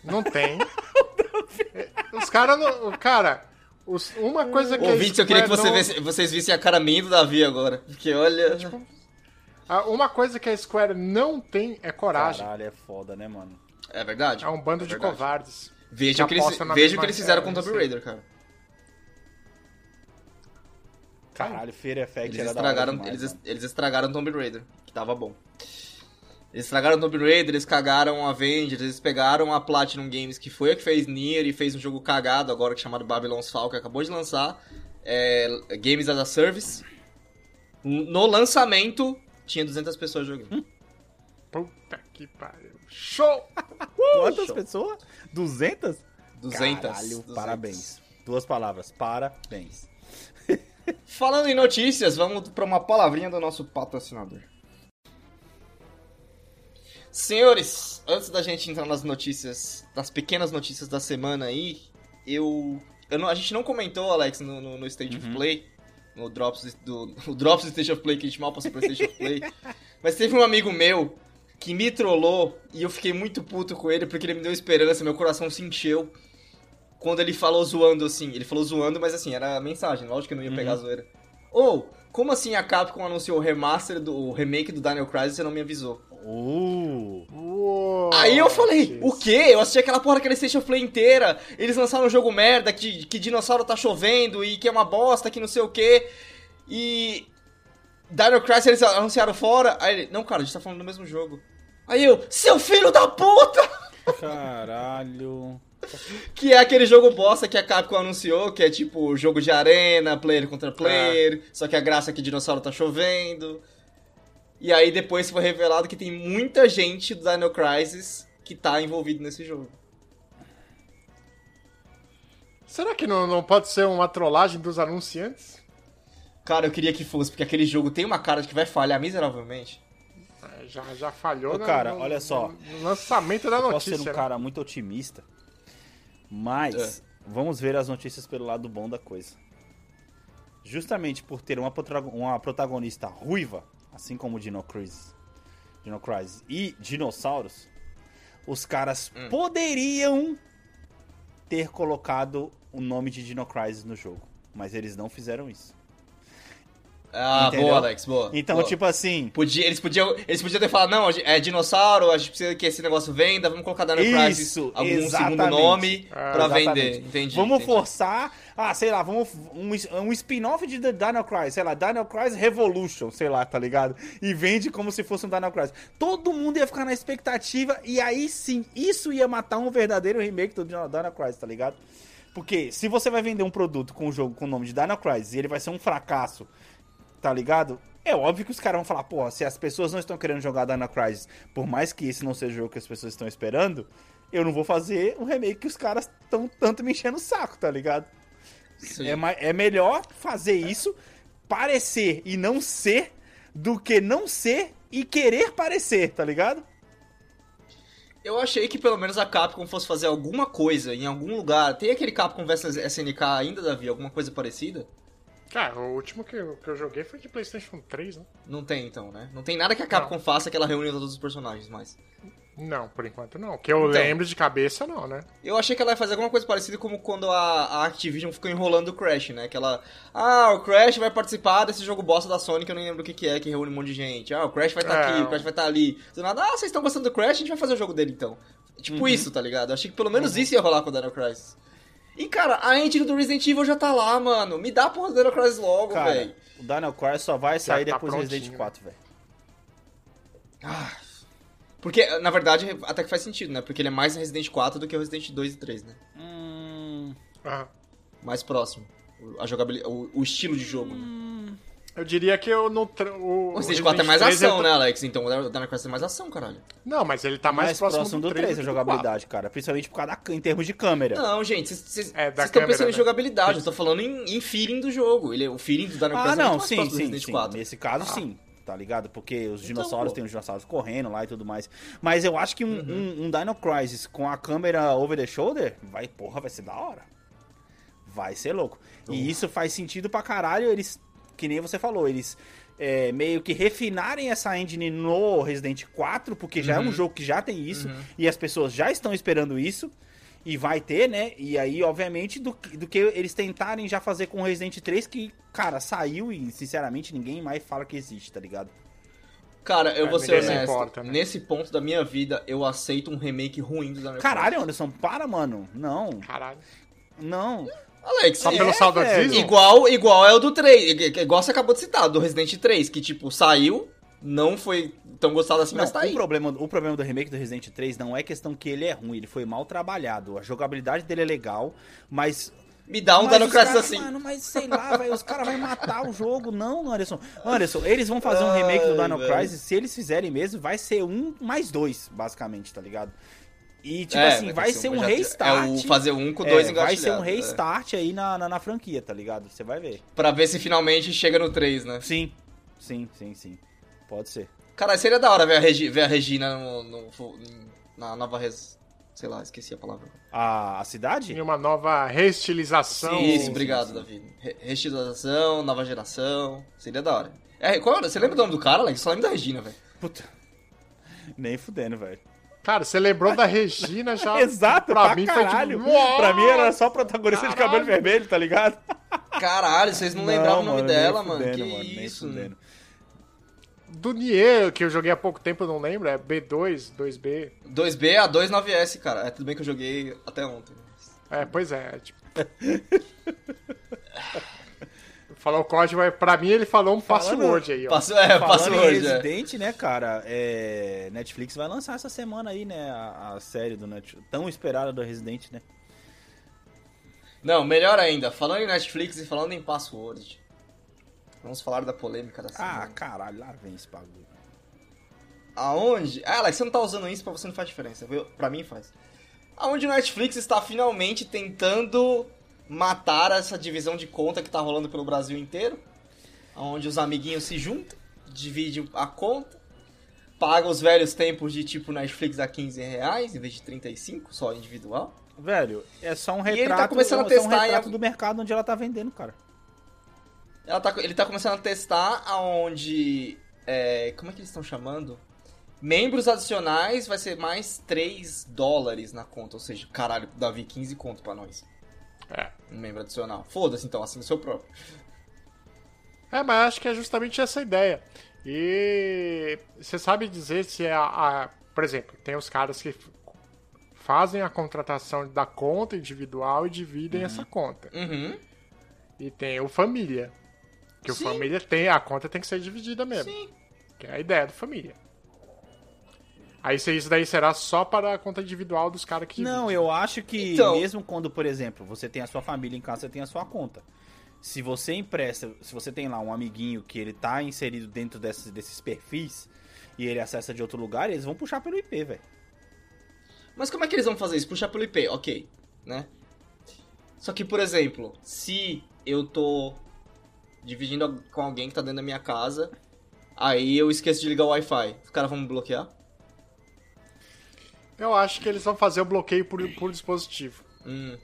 Não tem. <laughs> Os caras não. Cara, os- uma coisa que. Ouvintes, eu queria que você não- visse- vocês vissem a cara minha do Davi agora. Porque olha. Ah, Uma coisa que a Square não tem é coragem. Caralho, é foda, né, mano? É verdade. É um bando É de covardes. Vejam o que eles, mesma- que eles fizeram com o Tomb. Raider, cara. Caralho, Fear Effect Eles era da hora estragaram, demais, eles, mano. eles estragaram Tomb Raider, que tava bom. Eles estragaram Tomb Raider, eles cagaram Avengers, eles pegaram a Platinum Games, que foi a que fez Nier e fez um jogo cagado agora que é chamado Babylon's Fall, que acabou de lançar. É, Games as a Service. No lançamento, tinha 200 pessoas jogando. Puta que pariu. Show! <laughs> Quantas show. pessoas? 200? 200. Caralho, 200. parabéns. Duas palavras, parabéns. <laughs> Falando em notícias, vamos para uma palavrinha do nosso patrocinador. Senhores, antes da gente entrar nas notícias, das pequenas notícias da semana aí, eu. eu não- a gente não comentou, Alex, no, no, no State of Play, no Drops do. O Drops do State of Play, que a gente mal passou por State of Play. <laughs> Mas teve um amigo meu que me trollou e eu fiquei muito puto com ele porque ele me deu esperança, meu coração se encheu quando ele falou zoando assim. Ele falou zoando, mas assim, era mensagem, lógico que eu não ia pegar a zoeira. Ou, como assim a Capcom anunciou o remaster do o remake do Daniel Crisis e você não me avisou? Uh, Uou, Aí eu falei, que- o quê? Eu assisti aquela porra daquele Station Play inteira. Eles lançaram um jogo merda, que, que dinossauro tá chovendo e que é uma bosta, que não sei o quê. E. Dino Crisis eles anunciaram fora. Aí ele, não, cara, a gente tá falando do mesmo jogo. Aí eu, seu filho da puta! caralho. <laughs> Que é aquele jogo bosta que a Capcom anunciou, que é tipo jogo de arena, player contra player, só que a graça é que dinossauro tá chovendo. E aí depois foi revelado que tem muita gente do Dino Crisis que tá envolvido nesse jogo. Será que não, não pode ser uma trollagem dos anunciantes? Cara, eu queria que fosse, porque aquele jogo tem uma cara de que vai falhar miseravelmente. É, Já, já falhou Ô, cara, no- olha só. no lançamento da Posso notícia. ser um né? cara muito otimista, mas vamos ver as notícias pelo lado bom da coisa. Justamente por ter uma, uma protagonista ruiva, assim como Dino Crisis, Dino Crisis e dinossauros, os caras poderiam ter colocado o nome de Dino Crisis no jogo, mas eles não fizeram isso. Ah, Entendeu? boa, Alex, boa. Então, boa. tipo assim, Podia, eles, podiam, eles podiam ter falado, não, é dinossauro, a gente precisa que esse negócio venda, vamos colocar Dino Crisis, Isso, algum exatamente. segundo nome Ah, pra Exatamente. vender. Entendi. Vamos entendi. forçar, ah, sei lá, vamos um, um spin-off de The Dino Crisis, sei lá, Dino Crisis Revolution, sei lá, tá ligado? E vende como se fosse um Dino Crisis. Todo mundo ia ficar na expectativa e aí sim, isso ia matar um verdadeiro remake do Dino Dino Crisis, tá ligado? Porque se você vai vender um produto com um jogo com o nome de Dino Crisis e ele vai ser um fracasso, tá ligado? É óbvio que os caras vão falar, porra, se as pessoas não estão querendo jogar Dino Crisis, por mais que esse não seja o jogo que as pessoas estão esperando, eu não vou fazer o remake que os caras estão tanto me enchendo o saco, tá ligado? É, é melhor fazer isso, parecer e não ser, do que não ser e querer parecer, tá ligado? Eu achei que pelo menos a Capcom fosse fazer alguma coisa em algum lugar. Tem aquele Capcom vs SNK ainda, Davi? Alguma coisa parecida? Cara, o último que eu, que eu joguei foi de PlayStation 3, né? Não tem então, né? Não tem nada que a Capcom faça que ela reúne todos os personagens mais. Não, por enquanto não. Que eu Então. lembro de cabeça, não, né? Eu achei que ela ia fazer alguma coisa parecida como quando a, a Activision ficou enrolando o Crash, né? Que ela. Ah, o Crash vai participar desse jogo bosta da Sony que eu nem lembro o que, que é, que reúne um monte de gente. Ah, o Crash vai estar É, aqui, o Crash vai estar ali. Do nada, ah, vocês estão gostando do Crash, a gente vai fazer o jogo dele então. Tipo isso, tá ligado? Eu achei que pelo menos isso ia rolar com o Dino Crisis. E cara, a engine do Resident Evil já tá lá, mano. Me dá a porra do Dino Crisis logo, velho. o Dino Crisis só vai sair tá depois do Resident prontinho, 4, velho. Porque, na verdade, até que faz sentido, né? Porque ele é mais Resident 4 do que o Resident 2 e 3, né? Hum, Aham. Mais próximo. O- A jogabilidade, o, o estilo de jogo, né? Eu diria que eu não. tra- O, O Resident 4 é mais 3 ação, eu- né, Alex? Então o Dino Crisis é mais ação, caralho. Não, mas ele tá mais, mais, próximo, próximo, do 3, a que do jogabilidade, cara. Principalmente por causa da, em termos de câmera. Não, gente, vocês É, estão pensando em né? jogabilidade, eu tô falando em, em feeling do jogo. Ele, o feeling do Dino Crisis Ah, é não, sim, próximo do sim, Resident sim. 4. Nesse caso, sim. Tá ligado? Porque os dinossauros pô. tem os dinossauros correndo lá e tudo mais. Mas eu acho que um, um, um Dino Crisis com a câmera over the shoulder, vai, porra, vai ser da hora. Vai ser louco. E isso faz sentido pra caralho, eles, que nem você falou, eles é, meio que refinarem essa engine no Resident 4, porque já é um jogo que já tem isso, e as pessoas já estão esperando isso. E vai ter, né? E aí, obviamente, do, que- do que eles tentarem já fazer com o Resident 3, que, cara, saiu e, sinceramente, ninguém mais fala que existe, tá ligado? Cara, eu É, vou ser honesto. importa, né? Nesse ponto da minha vida, eu aceito um remake ruim do Crisis. Caralho, Anderson, para, mano. Não, Caralho. não. Alex, Só é, pelo saudosismo? velho. Igual, igual é o do 3, igual você acabou de citar, do Resident 3, que tipo, saiu, não foi tão gostado assim, Não, mas tá o, aí. problema, o problema do remake do Resident 3 não é questão que ele é ruim, ele foi mal trabalhado. A jogabilidade dele é legal, mas Me dá um caras- assim. Mano, mas sei lá, velho, os caras vão matar o jogo. Não, Anderson. Anderson, eles vão fazer um remake do Dino. Crisis, se eles fizerem mesmo, vai ser um mais dois, basicamente, tá ligado? E, tipo É, assim, vai ser um já- restart. É o fazer um com É, dois Vai engatilhados. ser um é. restart aí na, na, na franquia, tá ligado? Você vai ver. Pra ver se finalmente chega no 3, né? Sim, sim, sim, sim. Pode ser. Cara, seria da hora ver a, Regi- ver a Regina no, no- na nova res... Sei lá, esqueci a palavra. A, a cidade? Em uma nova reestilização. Sim, Isso, obrigado, sim. Davi. Re- Restilização, nova geração. Seria da hora. É, qual, era? você lembra do nome do cara, Alex? Só lembro da Regina, velho. Puta. Nem fudendo, velho. Cara, você lembrou da Regina já. <laughs> Exato, pra, mim caralho. foi tipo. pra mim era só protagonista de Caralho. cabelo vermelho, tá ligado? Caralho, vocês não, lembravam o nome mano, dela, mano. fudendo, que mano, nem isso, fudendo. Do Nier, que eu joguei há pouco tempo, eu não lembro. É B2, 2B. 2B a 29S, cara. É tudo bem que eu joguei até ontem. É, pois é. é tipo... <laughs> Falou o código, é- pra mim ele falou um Falando- password aí, ó. Passo, é, Falando passo em hoje, é. Resident, né, cara? É... Netflix vai lançar essa semana aí, né? A, a série do Netflix. Tão esperada do Resident, né? Não, melhor ainda. Falando em Netflix e falando em password. Vamos falar da polêmica da Ah, semana. caralho, lá vem esse bagulho. Aonde? Ah, Alex, você não tá usando isso pra você não faz diferença. Pra mim faz. Aonde o Netflix está finalmente tentando mataram essa divisão de conta que tá rolando pelo Brasil inteiro. Onde os amiguinhos se juntam, dividem a conta, pagam os velhos tempos de tipo Netflix a 15 reais em vez de 35, só individual. Velho, é só um ele tá retrato, começando a é só um testar retrato do mercado onde ela tá vendendo, cara. Ela tá, ele tá começando a testar aonde. é, como é que eles estão chamando? Membros adicionais vai ser mais 3 dólares na conta. Ou seja, caralho, Davi, 15 conto pra nós. É. Um membro adicional. Foda-se então, assina o seu próprio. É, mas acho que é justamente essa ideia. E você sabe dizer se é a, a- Por exemplo, tem os caras que fazem a contratação da conta individual e dividem essa conta. Uhum. E tem o família. Que Sim. o família tem, a conta tem que ser dividida mesmo. Sim. Que é a ideia do família. Aí isso daí será só para a conta individual dos caras que Não, dividem. eu acho que Então- mesmo quando, por exemplo, você tem a sua família em casa, você tem a sua conta. Se você empresta, se você tem lá um amiguinho que ele tá inserido dentro desses, desses perfis e ele acessa de outro lugar, eles vão puxar pelo IP, velho. Mas como é que eles vão fazer isso? Puxar pelo IP, ok, né? Só que, por exemplo, se eu tô dividindo com alguém que tá dentro da minha casa, aí eu esqueço de ligar o Wi-Fi, os caras vão me bloquear? Eu acho que eles vão fazer o bloqueio por, por dispositivo. Hum,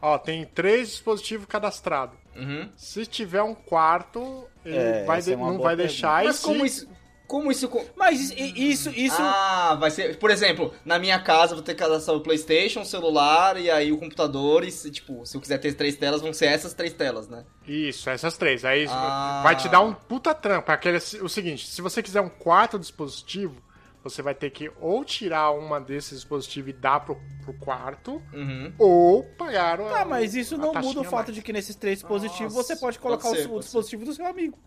Ó, tem três dispositivos cadastrados. uhum. Se tiver um quarto, ele É, vai de- é não vai pergunta. deixar. Mas e como se... isso... Como isso... Mas isso, isso, Ah, vai ser... Por exemplo, na minha casa eu vou ter que cadastrar o Playstation, o celular e aí o computador e, se, tipo, se eu quiser ter três telas, vão ser essas três telas, né? Isso, essas três. Aí Ah. vai te dar um puta trampa. Aquele, o seguinte, se você quiser um quarto dispositivo, você vai ter que ou tirar uma desses dispositivos e dar pro, pro quarto, Uhum. ou pagar o Tá, mas isso não muda o fato mais. de que nesses três dispositivos Nossa, você pode pode colocar o ser, o, pode ser. dispositivo do seu amigo.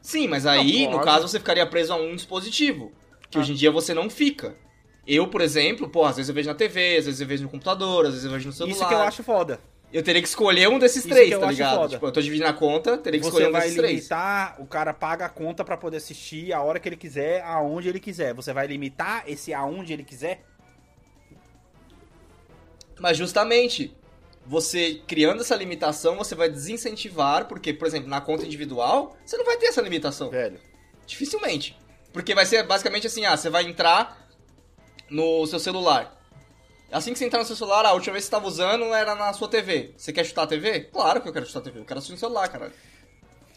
Sim, mas aí, Não, no pode. caso, você ficaria preso a um dispositivo. Que hoje em dia você não fica. Eu, por exemplo, pô, às vezes eu vejo na TV, às vezes eu vejo no computador, às vezes eu vejo no celular. Isso que eu acho foda. Eu teria que escolher um desses Isso três, tá ligado? foda. Tipo, eu tô dividindo a conta, teria que escolher Você um vai desses três. limitar, o cara paga a conta pra poder assistir a hora que ele quiser, aonde ele quiser. Você vai limitar esse aonde ele quiser? Mas justamente, você criando essa limitação, você vai desincentivar, porque, por exemplo, na conta individual, você não vai ter essa limitação. Velho. Dificilmente. Porque vai ser basicamente assim, ah, você vai entrar no seu celular. Assim que você entrar no seu celular, a última vez que você estava usando era na sua TV. Você quer chutar a TV? Claro que eu quero chutar a TV. Eu quero assistir no celular, caralho.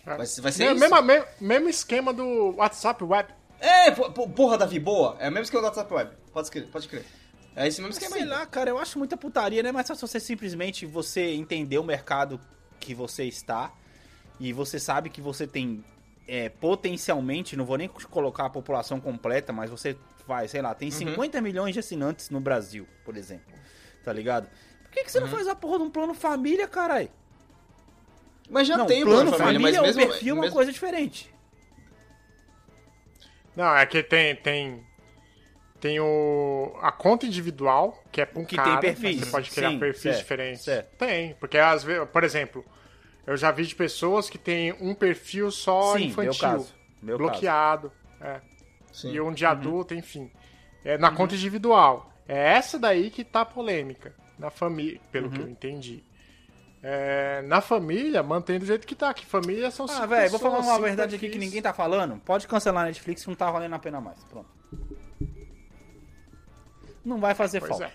É. Vai, vai ser Me- isso. mesma- me- mesmo esquema do WhatsApp Web. É, po- po- porra, Davi, boa. É o mesmo esquema do WhatsApp Web. Pode crer, pode crer. É esse mesmo esquema Sei aí. lá, cara, eu acho muita putaria, né? Mas se você simplesmente você entender o mercado que você está e você sabe que você tem é, potencialmente, não vou nem colocar a população completa, mas você vai, sei lá, tem Uhum. 50 milhões de assinantes no Brasil, por exemplo. Tá ligado? Por que, que você Uhum. não faz a porra de um plano família, caralho? Mas já não, tem o plano plano família, família, mas o mesmo... perfil é uma mesmo- coisa diferente. Não, é que tem, tem, tem o, a conta individual, que é pra um Que cara, tem perfis, mas Você pode criar sim, perfis certo, diferentes. certo. Tem, porque às vezes, por exemplo, eu já vi de pessoas que tem um perfil só Sim, infantil, meu caso. Meu caso. bloqueado, é, Sim. e um Uhum. de adulto, enfim. É na conta individual. É essa daí que tá polêmica na família, pelo Uhum. que eu entendi. É, na família, mantém do jeito que tá, que família são Ah, velho, vou falar uma verdade aqui que ninguém tá falando. Pode cancelar a Netflix que não tá valendo a pena mais. Pronto. Não vai fazer Pois falta. é.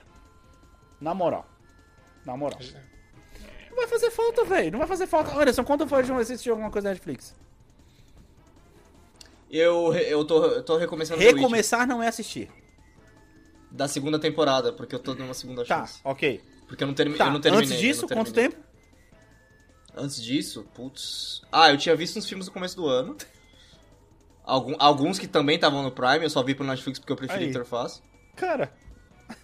Na moral. Na moral. Não vai fazer falta, velho. Não vai fazer falta. Anderson, quando foi de você assistiu alguma coisa na Netflix? Eu, eu, tô, eu tô recomeçando Recomeçar não é assistir. da segunda temporada, porque eu tô numa segunda Tá, chance. ok. Porque eu não, termi Tá, eu não terminei. antes disso, não quanto terminei. tempo? Antes disso, putz. Ah, eu tinha visto uns filmes no começo do ano. Algum, alguns que também estavam no Prime, eu só vi pelo Netflix porque eu prefiro Aí. a interface. Cara,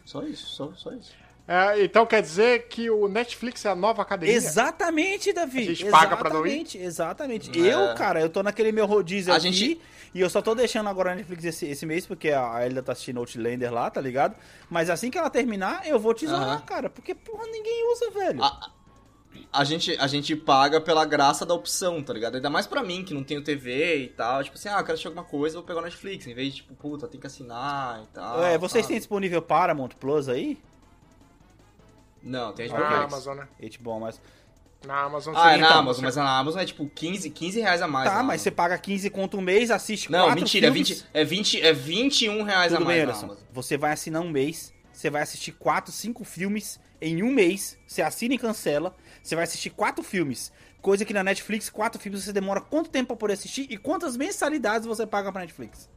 Só isso, só, só isso. É, então quer dizer que o Netflix é a nova academia? exatamente, Davi. A gente paga pra não ir? Exatamente, exatamente. É. Eu, cara, eu tô naquele meu rodízio A aqui gente- e eu só tô deixando agora a Netflix esse, esse mês porque a Elida tá assistindo Outlander lá, tá ligado? Mas assim que ela terminar, eu vou tesourar, Aham. cara, porque porra ninguém usa, velho. A, a, gente, a gente paga pela graça da opção, tá ligado? Ainda mais pra mim, que não tenho TV e tal. Tipo assim, ah, eu quero assistir alguma coisa, vou pegar o Netflix. Em vez de, tipo, puta, tem que assinar e tal. é, vocês sabe? têm disponível Paramount Plus aí? Não, tem HBO Na Max. Amazon, né? HBO, mas... Na Amazon Ah, é na então, Amazon, você- mas na Amazon é tipo 15, 15 reais a mais. Tá, mas você paga 15 conto um mês, assiste Não, quatro mentira, é filmes. 20, é 20, é 21 reais Tudo a mais bem, Anderson. Amazon. Você vai assinar um mês, você vai assistir 4, 5 filmes em um mês. Você assina e cancela. Você vai assistir 4 filmes. Coisa que na Netflix, 4 filmes você demora quanto tempo pra poder assistir e quantas mensalidades você paga pra Netflix.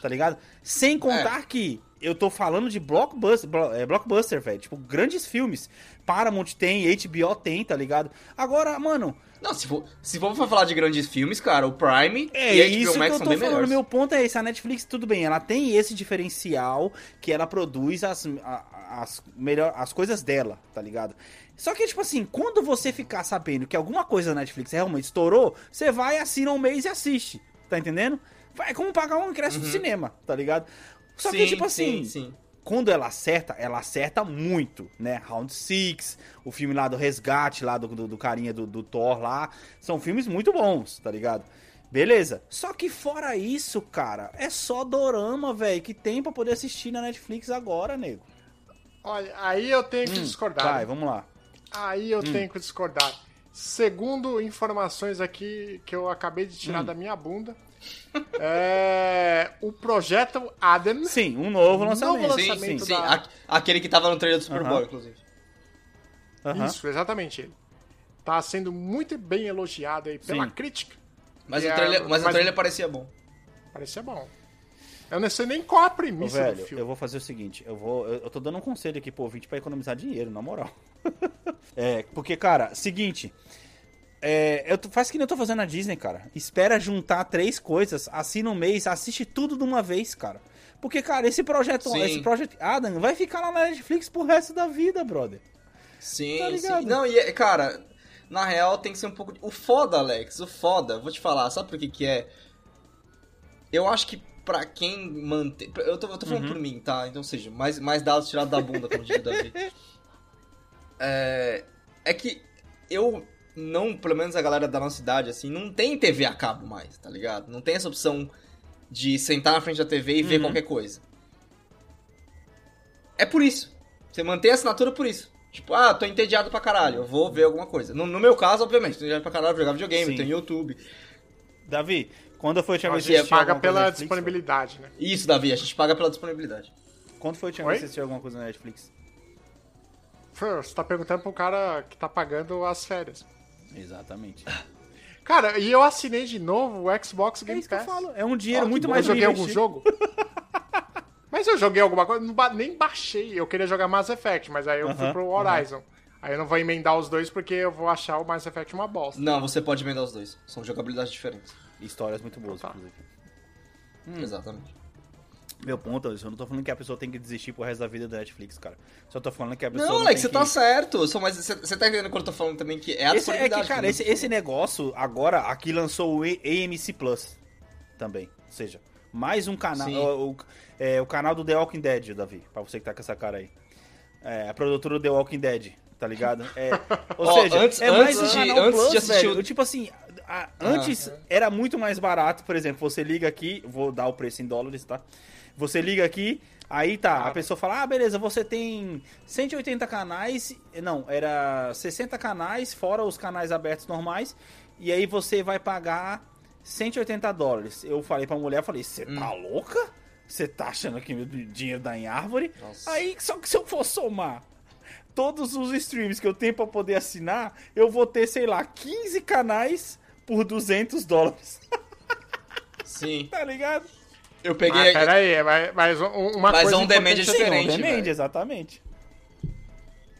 Tá ligado? Sem contar que eu tô falando de blockbuster, blo- é, blockbuster, velho. Tipo, grandes filmes. Paramount tem, HBO tem, tá ligado? Agora, mano, Não, se for, se for falar de grandes filmes, cara, o Prime É e isso HBO que Max eu são tô bem falando. melhores. Meu ponto é esse. A Netflix, tudo bem, ela tem esse diferencial que ela produz as, as, melhor, as coisas dela, tá ligado? Só que, tipo assim, quando você ficar sabendo que alguma coisa da Netflix realmente estourou, você vai, assina um mês e assiste. Tá entendendo? Vai como pagar um ingresso do cinema, tá ligado? Só que, Sim, tipo assim, Sim, sim. quando ela acerta, ela acerta muito, né? Round Six, o filme lá do Resgate, lá do, do, do carinha do, do Thor lá, são filmes muito bons, tá ligado? Beleza. Só que fora isso, cara, é só dorama, velho, que tem pra poder assistir na Netflix agora, nego. Olha, aí eu tenho que discordar. né? Vai, vamos lá. Aí eu tenho que discordar. Segundo informações aqui que eu acabei de tirar da minha bunda, <laughs> é, o projeto Adam Sim, um novo lançamento. Novo Sim, sim, lançamento sim. da- A- Aquele que tava no trailer do Super Aham. Bowl, inclusive. Aham. Isso, exatamente ele. Tá sendo muito bem elogiado aí pela Sim. crítica. Mas, o a- trailer, mas, o mas- trailer parecia bom. Parecia bom. Eu não sei nem qual a Ô, premissa velho, do filme. eu vou fazer o seguinte, eu vou, eu, eu tô dando um conselho aqui pro ouvinte pra economizar dinheiro, na moral. <laughs> é, porque, cara, seguinte, é, eu tô- faz que nem eu tô fazendo na Disney, cara. Espera juntar três coisas, assina um mês, assiste tudo de uma vez, cara. Porque, cara, esse projeto, Sim. esse projeto Adam vai ficar lá na Netflix pro resto da vida, brother. Sim, Tá sim. Não, e é- cara, na real tem que ser um pouco. O foda, Alex, o foda, vou te falar, sabe por que que é? Eu acho que pra quem mantém. Eu tô, eu tô Uhum. falando por mim, tá? Então, seja, mais, mais dados tirados da bunda, como diria o Davi. <laughs> É, é que eu não, pelo menos a galera da nossa idade, assim, não tem TV a cabo mais, tá ligado? Não tem essa opção de sentar na frente da TV e ver Uhum. qualquer coisa. É por isso. Você mantém a assinatura por isso. Tipo, ah, tô entediado pra caralho, eu vou ver alguma coisa. No, no meu caso, obviamente, tô entediado pra caralho, eu jogar videogame, Sim. tem YouTube. Davi, quando foi a última vez que você assistiu paga pela Netflix, disponibilidade, né? Isso, Davi, a gente paga pela disponibilidade. Quando foi a última vez que você assistiu alguma coisa na Netflix? Você tá perguntando pro cara que tá pagando as férias. Exatamente. Cara, e eu assinei de novo o Xbox É Game isso que eu Pass. falo. É um dinheiro muito bom. Eu mais joguei algum jogo? <laughs> mas eu joguei alguma coisa, ba- nem baixei. Eu queria jogar Mass Effect, mas aí eu fui Aham, pro Horizon. Aí eu não vou emendar os dois porque eu vou achar o Mass Effect uma bosta. Não, você pode emendar os dois. São jogabilidades diferentes. Histórias muito boas, Tá. inclusive. Hum. Exatamente. Meu ponto, eu não tô falando que a pessoa tem que desistir pro resto da vida da Netflix, cara. Só tô falando que a pessoa Não, não, Alex, você tá que... certo. Só, mas você, tá entendendo quando eu tô falando também que é a Esse, é que, cara, esse, esse negócio agora aqui lançou o AMC Plus também. Ou seja, mais um canal. O, o- é, o canal do The Walking Dead, Davi, pra você que tá com essa cara aí. É, a produtora do The Walking Dead, tá ligado? É, <laughs> ou seja, antes- é mais antes um de- antes de Plus, assistir velho. o- Tipo assim, a- antes era muito mais barato, por exemplo, você liga aqui, vou dar o preço em dólares, tá? Você liga aqui, aí tá, a pessoa fala, ah, beleza, você tem 180 canais, não, era 60 canais, fora os canais abertos normais, e aí você vai pagar 180 dólares. Eu falei pra mulher, eu falei, você tá louca? Você tá achando que meu dinheiro dá em árvore? Nossa. Aí, só que se eu for somar todos os streams que eu tenho pra poder assinar, eu vou ter, sei lá, 15 canais por 200 dólares, <laughs> Sim. tá ligado? Eu Mas peguei. pera aí, mas, mas um- uma Mas coisa on demand importante é diferente, Sim, on demand, velho. exatamente.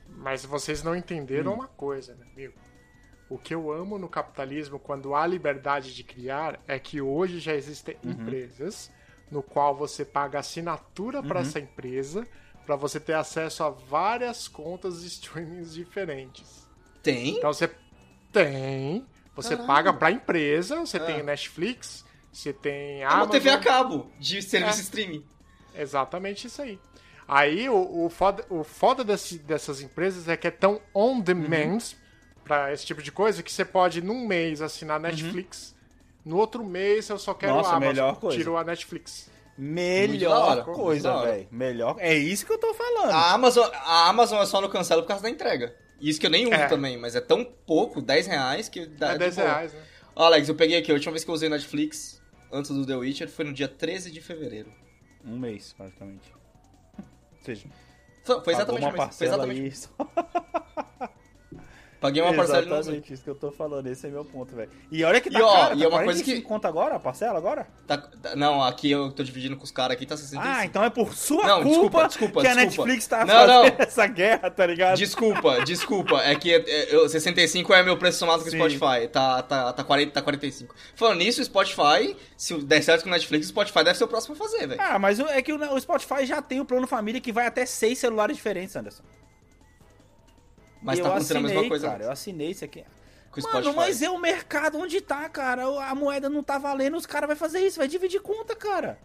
Mas vocês não entenderam Hum. uma coisa, né, amigo? O que eu amo no capitalismo, quando há liberdade de criar, é que hoje já existem Uhum. empresas no qual você paga assinatura para Uhum. essa empresa para você ter acesso a várias contas de streamings diferentes. Tem? Então você tem, você Caralho. paga para a empresa, você Ah. tem Netflix, você tem É uma Amazon, TV a cabo de serviço É. streaming. Exatamente isso aí. Aí o, o foda, o foda desse- dessas empresas é que é tão on demand pra esse tipo de coisa que você pode num mês assinar Netflix, no outro mês eu só quero Nossa, Amazon, melhor coisa. tiro a Netflix. Melhor coisa, velho. Melhor. É isso que eu tô falando. A Amazon, a Amazon é só no cancelo por causa da entrega. Isso que eu nem uso É. também, mas é tão pouco, 10 reais, que dá É de 10 boa. reais, né? Ó, Alex, eu peguei aqui, a última vez que eu usei Netflix, antes do The Witcher, foi no dia 13 de fevereiro. Um mês, praticamente. <laughs> Ou seja, Foi, foi exatamente uma mesmo, foi exatamente. aí. <laughs> Paguei uma parcela e não usei. Exatamente, isso que eu tô falando. Esse é meu ponto, velho. E olha que tá E, ó, caro, e tá é uma coisa 45 que- conta agora, a parcela agora? Tá- tá- não, aqui eu tô dividindo com os caras aqui, tá 65. Ah, então é por sua Não, culpa desculpa, desculpa, que a desculpa. Netflix tá Não, fazendo não. <laughs> essa guerra, tá ligado? Desculpa, desculpa, é que é, eu- 65 é meu preço somado com o. Spotify, tá, tá, tá, 40, tá 45. Falando nisso, o Spotify, se der certo com o Netflix, o Spotify deve ser o próximo a fazer, velho. Ah, mas é que o, o Spotify já tem o plano família que vai até seis celulares diferentes, Anderson. Mas tá eu acontecendo a mesma assinei, coisa Cara, eu assinei isso aqui. com Mano, Spotify. mas é o mercado onde tá, cara. A moeda não tá valendo, os caras vão fazer isso, vai dividir conta, cara.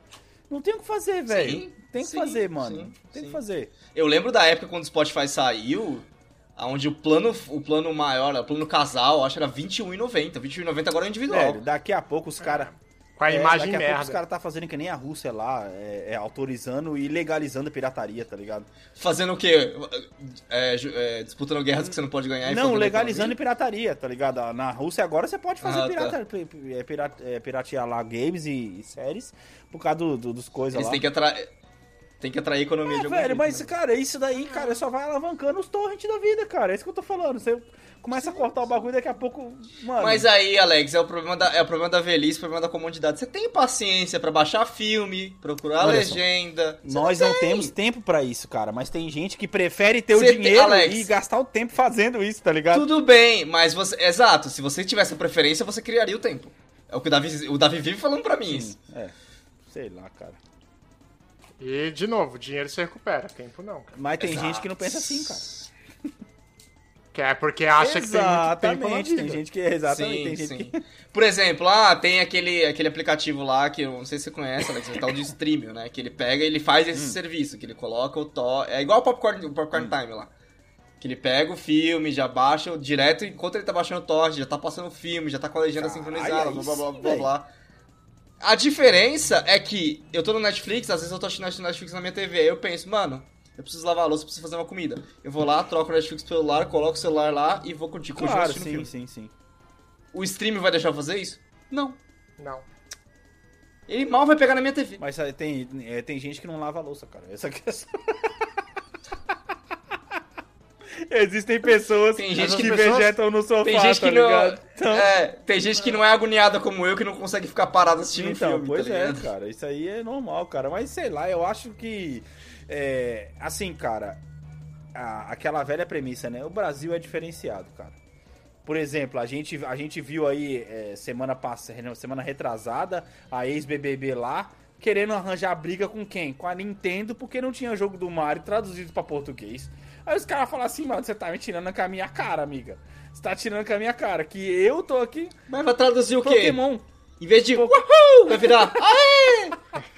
Não tem o que fazer, velho. Tem que sim, fazer, mano. sim, tem sim. que fazer. Eu lembro da época quando o Spotify saiu, onde o plano, o plano maior, o plano casal, acho que era R$21,90. R$21,90 agora é individual. Velho, daqui a pouco os caras. Com a imagem daqui a pouco os merda. caras tá fazendo que nem a Rússia lá, é, é, autorizando e legalizando a pirataria, tá ligado? Fazendo o quê? É, é, disputando guerras que você não pode ganhar e Não, a legalizando pirataria, tá ligado? Na Rússia agora você pode fazer Ah, tá. pirata, pi- pi- é, pira- é, piratear lá games e, e séries por causa do, do- dos coisas Eles lá. têm que atrair. Tem que atrair a economia de É, algum velho, jeito, mas, né? cara, isso daí, cara, só vai alavancando os torrents da vida, cara. É isso que eu tô falando. Você começa a cortar o bagulho daqui a pouco. Mano. Mas aí, Alex, é o problema da, é o problema da velhice, o problema da comodidade. Você tem paciência pra baixar filme, procurar Olha só. legenda. Você Nós não tem. temos tempo pra isso, cara. Mas tem gente que prefere ter o Você tem- dinheiro Alex. e gastar o tempo fazendo isso, tá ligado? Tudo bem, mas você. Exato, se você tivesse a preferência, você criaria o tempo. É o que o Davi, o Davi vive falando pra mim isso. É. Sei lá, cara. E, de novo, dinheiro se recupera, tempo não. cara. Mas tem Exato. gente que não pensa assim, cara. Que é porque acha que tem muito tempo Exatamente, tem gente que. Exatamente, sim, tem gente sim. que. Por exemplo, ah, tem aquele, aquele aplicativo lá que eu não sei se você conhece, Alex, o tal de Streamio, né? Que ele pega e ele faz esse Hum. serviço, que ele coloca o to... É igual o Popcorn, o Popcorn Time lá. Que ele pega o filme, já baixa direto, enquanto ele tá baixando o torrent, já tá passando o filme, já tá com a legenda Caralho, sincronizada, aí blá blá blá blá blá. A diferença é que eu tô no Netflix, às vezes eu tô assistindo Netflix na minha TV, aí eu penso, mano, eu preciso lavar a louça, eu preciso fazer uma comida. Eu vou lá, troco o Netflix pelo celular, coloco o celular lá e vou curtir, continuo Claro, assistindo sim, filme. sim, sim. O stream vai deixar eu fazer isso? Não. Não. Ele mal vai pegar na minha TV. Mas sabe, tem, é, tem gente que não lava a louça, cara. Essa que é só- <laughs> Existem pessoas Tem gente que que- vegetam no sofá, Tem gente tá que não. ligado? Então, É, tem gente que não é agoniada como eu, que não consegue ficar parado assistindo então um filme, pois tá é, cara. Isso aí é normal, cara. Mas sei lá, eu acho que. é, assim, cara. a- aquela velha premissa, né? O Brasil é diferenciado, cara. Por exemplo, a gente, a gente viu aí é, semana passada, semana retrasada, a ex-BBB lá querendo arranjar briga com quem? Com a Nintendo, porque não tinha jogo do Mario traduzido pra português. Aí os caras falam assim, mano, você tá me tirando com a minha cara, amiga. Você tá tirando com a minha cara, que eu tô aqui, Mas vai traduzir o quê? Pokémon. Em vez de Uhul, vai virar Aê!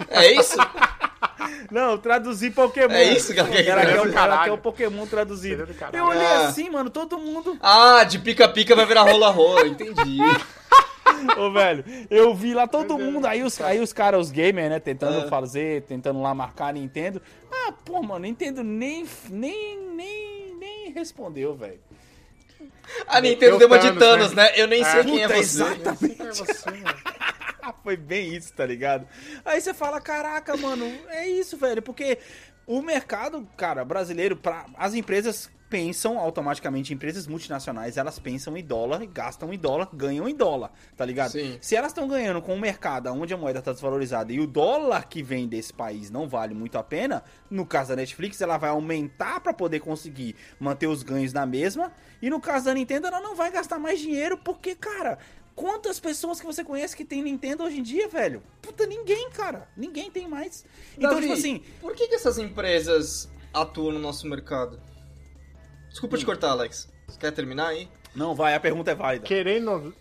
É isso? <laughs> Não, traduzir Pokémon. É isso que quer Ela dizer. quer, o- ela caralho. quer o Pokémon traduzido. Eu olhei Ah. assim, mano, todo mundo. Ah, de pica-pica vai virar rola-rola, entendi. <laughs> Ô, velho, eu vi lá todo mundo. Aí os, aí os caras, os gamers, né, tentando Ah. fazer, tentando lá marcar a Nintendo. Ah, pô, mano, Nintendo nem, nem, nem, nem respondeu, velho. A Nintendo Eu deu uma de Thanos, né? Eu nem sei quem é você. exatamente. É você. Ah, Foi bem isso, tá ligado? Aí você fala, caraca, mano, é isso, velho, porque o mercado, cara, brasileiro, pra, as empresas pensam automaticamente, empresas multinacionais, elas pensam em dólar, gastam em dólar, ganham em dólar, tá ligado? Sim. Se elas estão ganhando com um mercado onde a moeda tá desvalorizada e o dólar que vem desse país não vale muito a pena, no caso da Netflix, ela vai aumentar pra poder conseguir manter os ganhos na mesma, e no caso da Nintendo, ela não vai gastar mais dinheiro porque, cara, quantas pessoas que você conhece que tem Nintendo hoje em dia, velho? Puta, ninguém, cara. Ninguém tem mais. Então, Davi, tipo assim, por que, que essas empresas atuam no nosso mercado? Desculpa Hum. te cortar, Alex. Você quer terminar aí? não vai, a pergunta é válida. Querendo.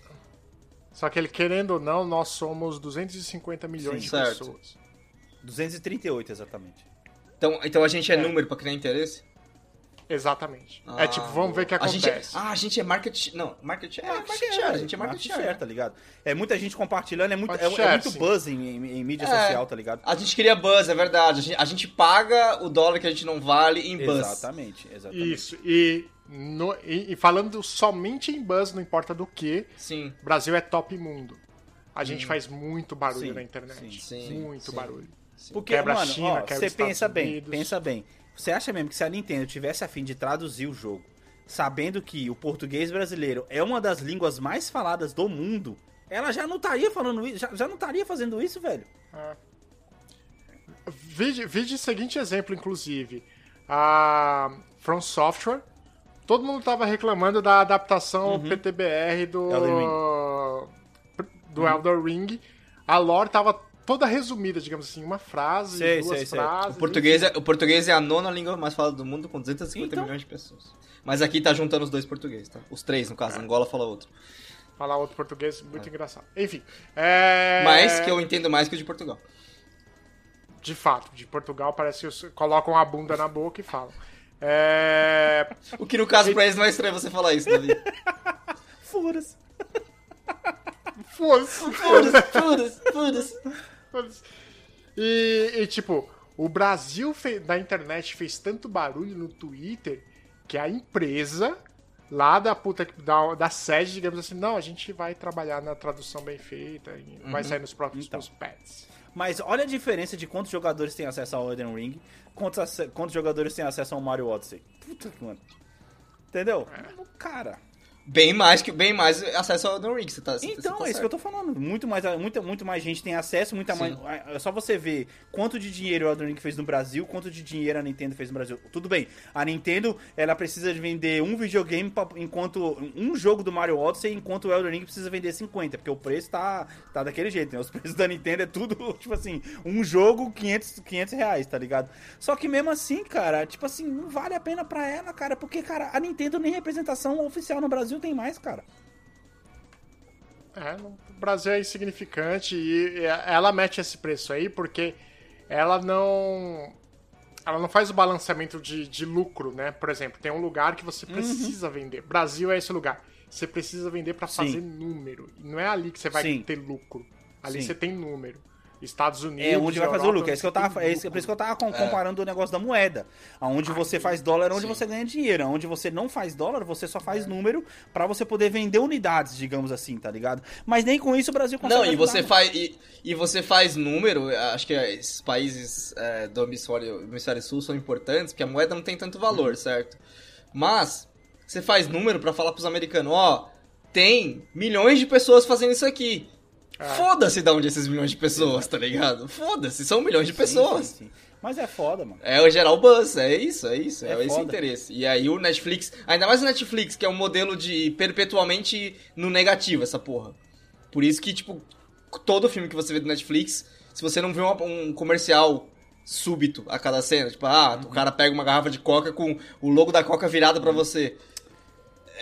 Só que ele querendo ou não, nós somos 250 milhões Sim, de certo.238, exatamente. Então, então a gente é, É. número pra criar interesse? Exatamente. Ah, é tipo, vamos ver o que a gente é- acontece. ah, a gente é market. Não, market share. É, market share, share. A gente é market market share. share, tá ligado? É muita gente compartilhando, é muito, Market é, é share, muito sim. buzz em, em- em mídia É. social, tá ligado? A gente queria buzz, é verdade. A gente, a gente paga o dólar que a gente não vale em buzz. Exatamente, exatamente. Isso. E, no- e- e falando somente em buzz, não importa do que, Sim. Brasil é top mundo. A gente faz muito barulho Sim, na internet. sim, sim, muito sim. barulho. Porque, Quebra a mano, China, ó, quebra você Estados pensa bem, Unidos. pensa bem. Você acha mesmo que se a Nintendo tivesse a fim de traduzir o jogo, sabendo que o português brasileiro é uma das línguas mais faladas do mundo, ela já não estaria falando isso, já, já não estaria fazendo isso, velho. Vide, vide o seguinte exemplo, inclusive. A From Software. Todo mundo tava reclamando da adaptação PTBR do Uhum. Elden Uhum. do Elder Ring. A lore tava toda resumida, digamos assim, uma frase, Sei, duas sei, sei. frases. O português, é, o português é a nona língua mais falada do mundo, com 250 Então- milhões de pessoas. Mas aqui tá juntando os dois portugueses, tá? Os três, no caso. Angola fala outro. Falar outro português muito engraçado. Enfim. É... Mas que eu entendo mais que o de Portugal. De fato, de Portugal parece que colocam a bunda na boca e falam. É... O que no caso pra eles não é estranho você falar isso, Davi. Foda-se. Foda-se, foda-se, foda-se. E, e, tipo, o Brasil fe- da internet fez tanto barulho no Twitter que a empresa lá da puta da, da sede, digamos assim, não, a gente vai trabalhar na tradução bem feita e vai sair nos próprios Então. pads. Mas olha a diferença de quantos jogadores têm acesso ao Elden Ring, quantos, quantos jogadores têm acesso ao Mario Odyssey. Puta que mano. Entendeu? Cara. Bem mais, que, bem mais acesso ao Elden Ring, você tá você Então, tá é isso que eu tô falando. Muito mais, muito, muito mais gente tem acesso, muita Sim. mais. É só você ver quanto de dinheiro o Elden Ring fez no Brasil, quanto de dinheiro a Nintendo fez no Brasil. Tudo bem, a Nintendo ela precisa de vender um videogame pra- enquanto. um jogo do Mario Odyssey, enquanto o Elden Ring precisa vender 50, porque o preço tá, tá daquele jeito, né? Os <laughs> preços da Nintendo é tudo, tipo assim, um jogo, 500, 500 reais, tá ligado? Só que mesmo assim, cara, tipo assim, não vale a pena pra ela, cara, porque, cara, a Nintendo nem representação oficial no Brasil tem mais, cara. É, o Brasil é insignificante e ela mete esse preço aí porque ela não. Ela não faz o balanceamento de, de lucro, né? Por exemplo, tem um lugar que Uhum. você precisa vender. Brasil é esse lugar. Você precisa vender pra Sim. fazer número. Não é ali que você vai Sim. ter lucro. Ali Sim. você tem número. Estados Unidos. É onde vai fazer o Europa, lucro. É isso que eu você tava, é isso, é por isso que eu tava É. com- comparando o negócio da moeda. Onde você faz dólar, onde Sim. você ganha dinheiro. Onde você não faz dólar, você só faz número pra você poder vender unidades, digamos assim, tá ligado? Mas nem com isso o Brasil consegue. Não, e você faz e, e você faz número, acho que esses países é, do hemisfério, hemisfério sul são importantes, porque a moeda não tem tanto valor, certo? Mas você faz número pra falar pros americanos, ó, tem milhões de pessoas fazendo isso aqui. Foda-se de onde esses milhões de pessoas, tá ligado? Foda-se, são milhões de Sim, pessoas. sim, sim. Mas é foda, mano. É o geral buzz, é isso, é isso, é, É esse foda. interesse. E aí o Netflix, ainda mais o Netflix, que é um modelo de perpetuamente no negativo, essa porra. Por isso que, tipo, todo filme que você vê do Netflix, se você não vê uma- um comercial súbito a cada cena, tipo, ah, Uhum. o cara pega uma garrafa de coca com o logo da coca virado Uhum. pra você.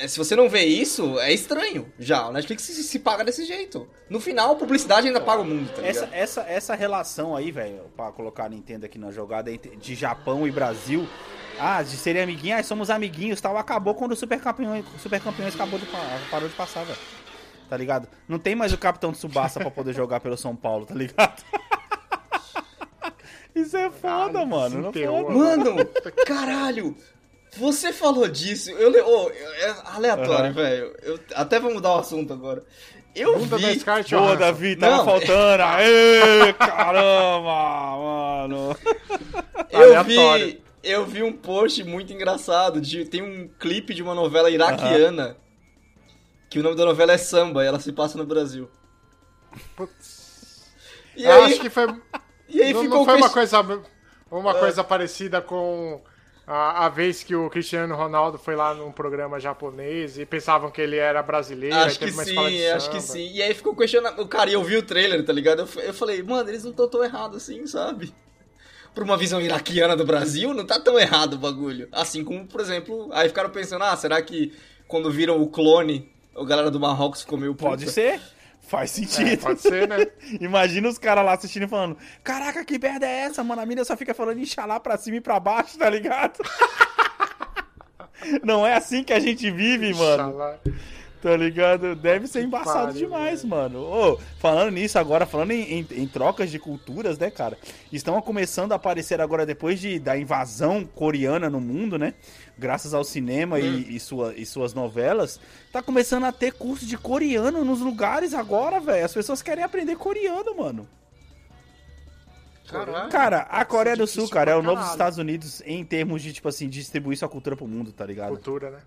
É, Se você não vê isso, é estranho já. O Netflix se, se paga desse jeito. No final, a publicidade ainda paga o mundo, tá? Essa, essa, essa relação aí, velho, pra colocar a Nintendo aqui na jogada de Japão e Brasil. Ah, de serem amiguinhos, ah, somos amiguinhos tal. Acabou quando o Super Campeões, Super Campeões acabou de, pa- parou de passar, velho. Tá ligado? Não tem mais o Capitão Tsubasa pra poder jogar pelo São Paulo, tá ligado? <laughs> Isso é foda, Ah, mano. Não desenterrou foda. Mano, caralho! Você falou disso. Eu, le- oh, é aleatório, Aham. velho. Eu até vou mudar o assunto agora. Eu Bunda da vi. Scarlett Boa. Davi, tava Não. faltando. <laughs> Aê, caramba, mano. <laughs> Eu Aleatório. vi. Eu vi um post muito engraçado. De, tem um clipe de uma novela iraquiana. Que o nome da novela é Samba e ela se passa no Brasil. Putz. E Eu aí, acho que foi. e aí não, ficou não foi com uma esse- coisa, uma coisa parecida com a, a vez que o Cristiano Ronaldo foi lá num programa japonês e pensavam que ele era brasileiro. Acho que teve uma escola de sim, acho que sim. E aí ficou questionando. O cara, e eu vi o trailer, tá ligado? Eu, eu falei, mano, eles não estão tão errados assim, sabe? Pra uma visão iraquiana do Brasil, não tá tão errado o bagulho. Assim como, por exemplo, aí ficaram pensando, ah, será que quando viram o clone, a galera do Marrocos ficou meio puta? Pode ser. Faz sentido. É, pode ser, né? <laughs> Imagina os caras lá assistindo e falando: Caraca, que merda é essa, mano? A mina só fica falando Inxalá pra cima e pra baixo, tá ligado? <laughs> Não é assim que a gente vive, mano. Tá ligado? Deve ser embaçado pariu, demais, mano. Ô, falando nisso agora, falando em, em- em trocas de culturas, né, cara? Estão começando a aparecer agora, depois de, da invasão coreana no mundo, né? Graças ao cinema e, e sua- e suas novelas, tá começando a ter curso de coreano nos lugares agora, velho. As pessoas querem aprender coreano, mano. Caralho. Cara, a Coreia do Sul, cara, é o novo. Estados Unidos em termos de, tipo assim, distribuir sua cultura pro mundo, tá ligado? Cultura, né?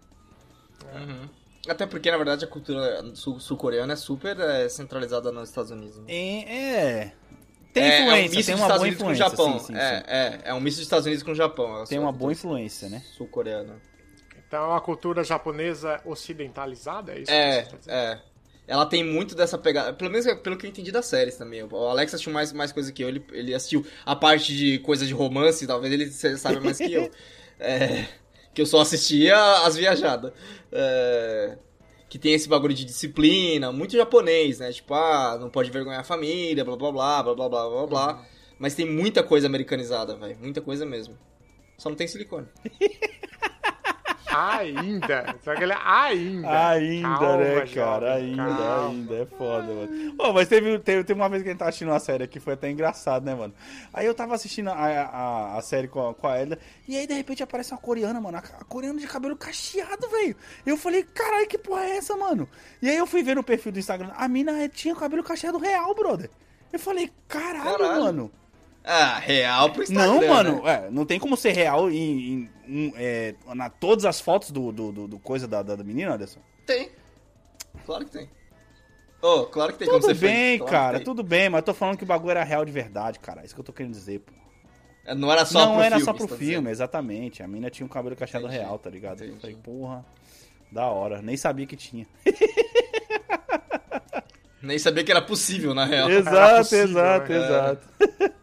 Uhum. Até porque, na verdade, a cultura sul- sul-coreana é super é, centralizada nos Estados Unidos. né? É. é. Tem é, é um influência, misto tem dos uma Estados boa Unidos com o influência. Japão. sim, sim, é, sim. é, é um misto dos Estados Unidos com o Japão. Tem uma boa influência, né? Sul-coreana. Então é uma cultura japonesa ocidentalizada, é isso? É, que você tá é. Ela tem muito dessa pegada. Pelo menos pelo que eu entendi das séries também. O Alex assistiu mais, mais coisa que eu. Ele, ele assistiu a parte de coisa de romance, talvez ele se- saiba mais que eu. <laughs> É, que eu só assistia <laughs> as viajadas. É, que tem esse bagulho de disciplina, muito japonês, né? Tipo, ah, não pode vergonhar a família, blá blá blá, blá blá blá blá blá. Mas tem muita coisa americanizada, velho. Muita coisa mesmo. Só não tem silicone. <laughs> Ainda. Só que ele é ainda. Ainda, Calma, né, jovem, cara? Ainda, calma. ainda. É foda, mano. Ô, mas teve, teve, teve uma vez que a gente tava assistindo uma série aqui, foi até engraçado, né, mano? Aí eu tava assistindo a, a, a série com a, com a Elda, e aí de repente aparece uma coreana, mano. A, a coreana de cabelo cacheado, velho. Eu falei, caralho, que porra é essa, mano? E aí eu fui ver no perfil do Instagram, a mina tinha cabelo cacheado real, brother. Eu falei, caralho, Caralho. mano. Ah, real pro Instagram. Não, né? mano, é, não tem como ser real em, em- em, é, na todas as fotos do, do, do- do coisa da, da, da menina, Anderson. Tem. Claro que tem. Oh, claro que tem como Tudo ser fake, bem, claro cara, tem. tudo bem, mas eu tô falando que o bagulho era real de verdade, cara. Isso que eu tô querendo dizer, pô. É, Não era só não pro era filme, só pro tá filme, dizendo. exatamente. A mina tinha um cabelo cacheado Entendi, real, tá ligado? Eu entendi. falei, porra, da hora. Nem sabia que tinha. <laughs> Nem sabia que era possível, na real. exato, possível, exato, né? exato. <laughs>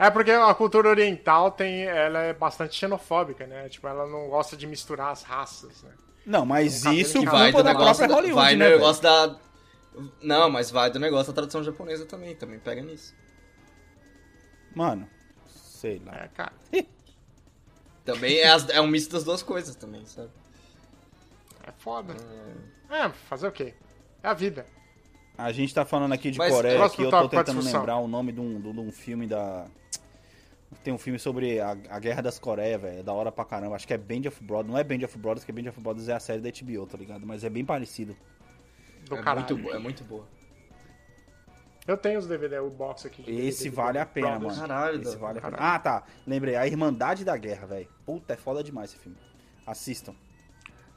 É porque a cultura oriental tem, ela é bastante xenofóbica, né? Tipo, ela não gosta de misturar as raças, né? Não, mas cabelo isso vai do da negócio da, Hollywood, vai né, velho? negócio da... Não, mas vai do negócio da tradução japonesa também, também pega nisso. Mano, sei lá. É, cara. <laughs> Também é, as- é um misto das duas coisas também, sabe? É foda. É, fazer o quê? É a vida. A gente tá falando aqui de Mas Coreia, que eu tô tentando lembrar o nome de um, de um filme da... Tem um filme sobre a, a Guerra das Coreias, velho. É da hora pra caramba. Acho que é Band of Brothers. Não é Band of Brothers, que Band of Brothers é a série da HBO, tá ligado? Mas é bem parecido. Do é, caralho. muito, bo- é muito boa. Eu tenho os DVD, o box aqui. de Esse DVD, vale a pena, Brothers. mano. Caralho, Esse vale a pena. caralho. Ah, tá. Lembrei. A Irmandade da Guerra, velho. Puta, é foda demais esse filme. Assistam.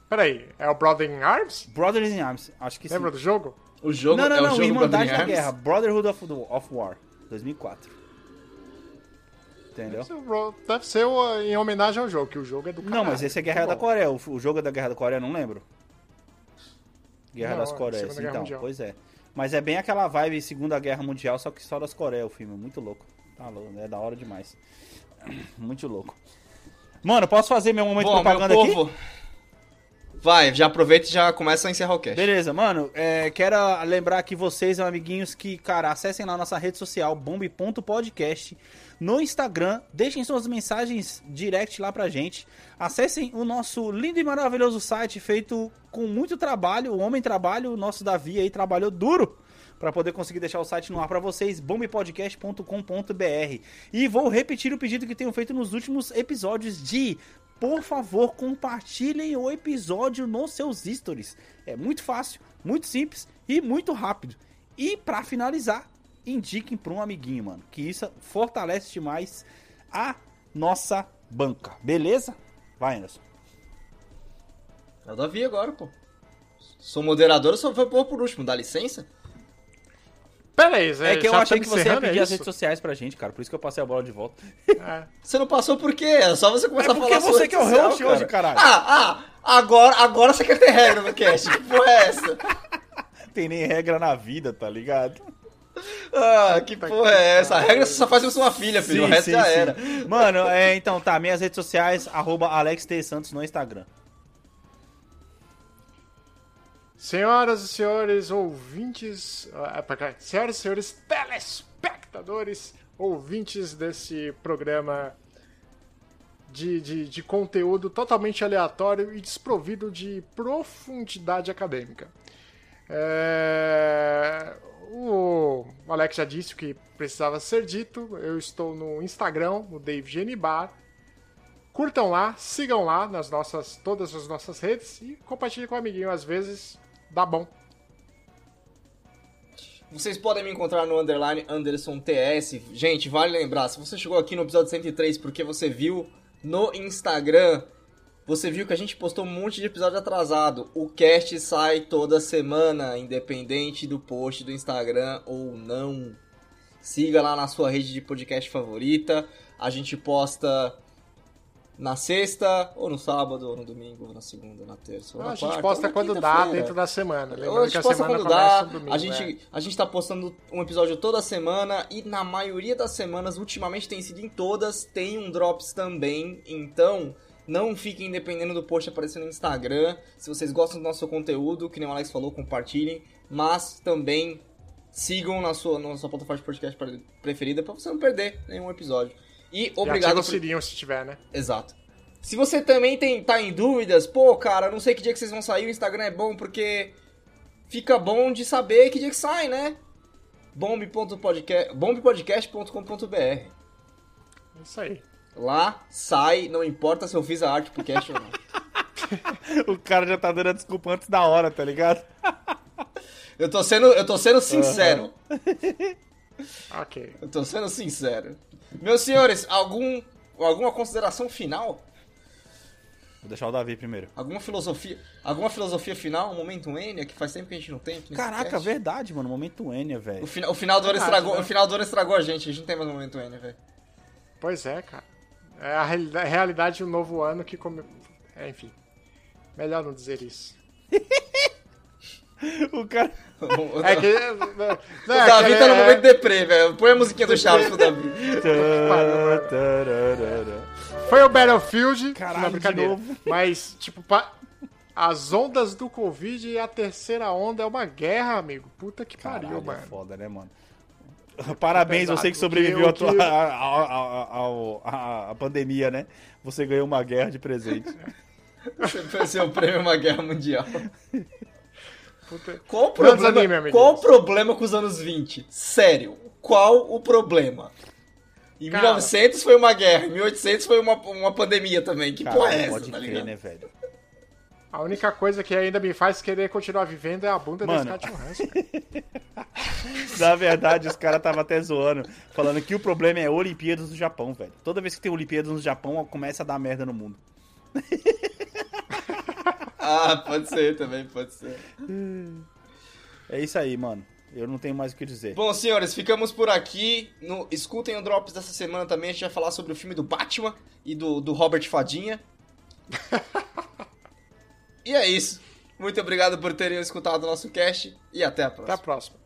Peraí, é o Brother in Arms? Brothers in Arms. Acho que sim. Lembra do jogo? O jogo Não, não, é o não. jogo Irmandade da Arms? Guerra. Brotherhood of, of War. 2004. Entendeu? Deve ser, o deve ser o- em homenagem ao jogo, que o jogo é do caralho. Não, mas esse é Guerra Muito da bom. Coreia. O, o jogo é da Guerra da Coreia, não lembro. Guerra Não, das é Coreias, então. Mundial. Pois é. Mas é bem aquela vibe Segunda Guerra Mundial, só que só das Coreias o filme. Muito louco. Tá louco, é da hora demais. <clears throat> Muito louco. Mano, posso fazer meu momento Bom, meu propaganda aqui? povo... Vai, já aproveita e já começa a encerrar o cast. Beleza, mano. é, quero lembrar que vocês, amiguinhos, que, cara, acessem lá nossa rede social, bombe.podcast, no Instagram, deixem suas mensagens direct lá pra gente. Acessem o nosso lindo e maravilhoso site feito com muito trabalho. O Homem Trabalho, o nosso Davi aí trabalhou duro para poder conseguir deixar o site no ar para vocês, bombepodcast.com.br. E vou repetir o pedido que tenho feito nos últimos episódios de por favor, compartilhem o episódio nos seus stories. É muito fácil, muito simples e muito rápido. E para finalizar, indiquem para um amiguinho, mano, que isso fortalece demais a nossa banca. Beleza? Vai, Anderson. É o Davi agora, pô. Sou moderador, eu só vou pôr por último, dá licença? Peraí, Zé, É que eu já achei tá que você ia encerrando, pedir é as redes sociais pra gente, cara. Por isso que eu passei a bola de volta. É. <laughs> Você não passou por quê? É só você começar É a falar porque sua você que é o host hoje, caralho. Ah, ah, agora, agora você quer ter regra no cast. Que porra é essa? Tem nem regra na vida, tá ligado? Ah, que porra é essa? A regra você só faz com sua filha, filho. o resto já era. Mano, é, então tá, minhas redes sociais, arroba Alex T. Santos no Instagram. Senhoras e senhores ouvintes, ah, cá, senhoras e senhores telespectadores, ouvintes desse programa de, de, de conteúdo totalmente aleatório e desprovido de profundidade acadêmica. É, O Alex já disse o que precisava ser dito. Eu estou no Instagram, o Dave Genibar. Curtam lá, sigam lá nas nossas, todas as nossas redes e compartilhem com o amiguinho. Às vezes dá bom. Vocês podem me encontrar no underline Anderson TS. Gente, vale lembrar, se você chegou aqui no episódio 103 porque você viu no Instagram, você viu que a gente postou um monte de episódio atrasado. O cast sai toda semana, independente do post do Instagram ou não. Siga lá na sua rede de podcast favorita. A gente posta na sexta, ou no sábado, ou no domingo, ou na segunda, ou na terça, ou na a gente quarta, posta quando dá dentro da semana. Ou a Lembrando que gente a posta semana quando dá, domingo. a, gente, é. a gente tá postando um episódio toda semana e na maioria das semanas, ultimamente tem sido em todas, tem um Drops também, então não fiquem dependendo do post aparecer no Instagram. Se vocês gostam do nosso conteúdo, que nem o Alex falou, compartilhem, mas também sigam na sua, na sua plataforma de podcast preferida pra você não perder nenhum episódio. E E obrigado ativa o sininho se tiver, né? Exato. Se você também tem, tá em dúvidas, pô, cara, não sei que dia que vocês vão sair, o Instagram é bom porque fica bom de saber que dia que sai, né? bomb.podcast bombpodcast.com.br É Isso aí. Lá sai, não importa se eu fiz a arte pro cast ou não. <laughs> O cara já tá dando a desculpa antes da hora, tá ligado? <laughs> Eu tô sendo, eu tô sendo sincero. Ok. Eu tô sendo sincero. Meus senhores, algum alguma consideração final? Vou deixar o Davi primeiro. Alguma filosofia, alguma filosofia final, um momento Enya que faz tempo que a gente não tem? Caraca, cast? verdade, mano. Momento Enya, O, velho. fina- o final do ano estragou, né? o final do ano estragou a gente, a gente não tem mais momento N, velho. Pois é, cara. É a reali- a realidade do novo ano que come... é, enfim. Melhor não dizer isso. <laughs> O cara. O, <laughs> É que. Não, o é Davi que tá no é- momento deprê, velho. Põe a musiquinha do Chaves pro Davi. <laughs> Foi o Battlefield. Caralho, não, brincadeira. de novo. Mas, tipo, pa- as ondas do Covid e a terceira onda é uma guerra, amigo. Puta que pariu, Caralho, é mano. foda, né, mano? <laughs> Parabéns, você que sobreviveu que- à o que- tua- a- a- a- ao- a- a pandemia, né? Você ganhou uma guerra de presente. Você foi ser o prêmio uma guerra mundial. Puta- Qual o problema, amiguinhos. qual o problema com os anos 20? Sério, qual o problema? Em Cara. 1900 foi uma guerra, em 1800 foi uma, uma pandemia também. Que porra é essa, pode tá crer, ligado? né, velho? A única coisa que ainda me faz querer continuar vivendo é a bunda Mano. da Scarlett Johansson. Na verdade, os caras estavam até zoando, falando que o problema é Olimpíadas no Japão, velho. Toda vez que tem Olimpíadas no Japão, começa a dar merda no mundo. <laughs> Ah, pode ser também, pode ser. É isso aí, mano. Eu não tenho mais o que dizer. Bom, senhores, ficamos por aqui. No, escutem o Drops dessa semana também. A gente vai falar sobre o filme do Batman e do, do Robert Fadinha. <laughs> e é isso. Muito obrigado por terem escutado o nosso cast e até a próxima. Até a próxima.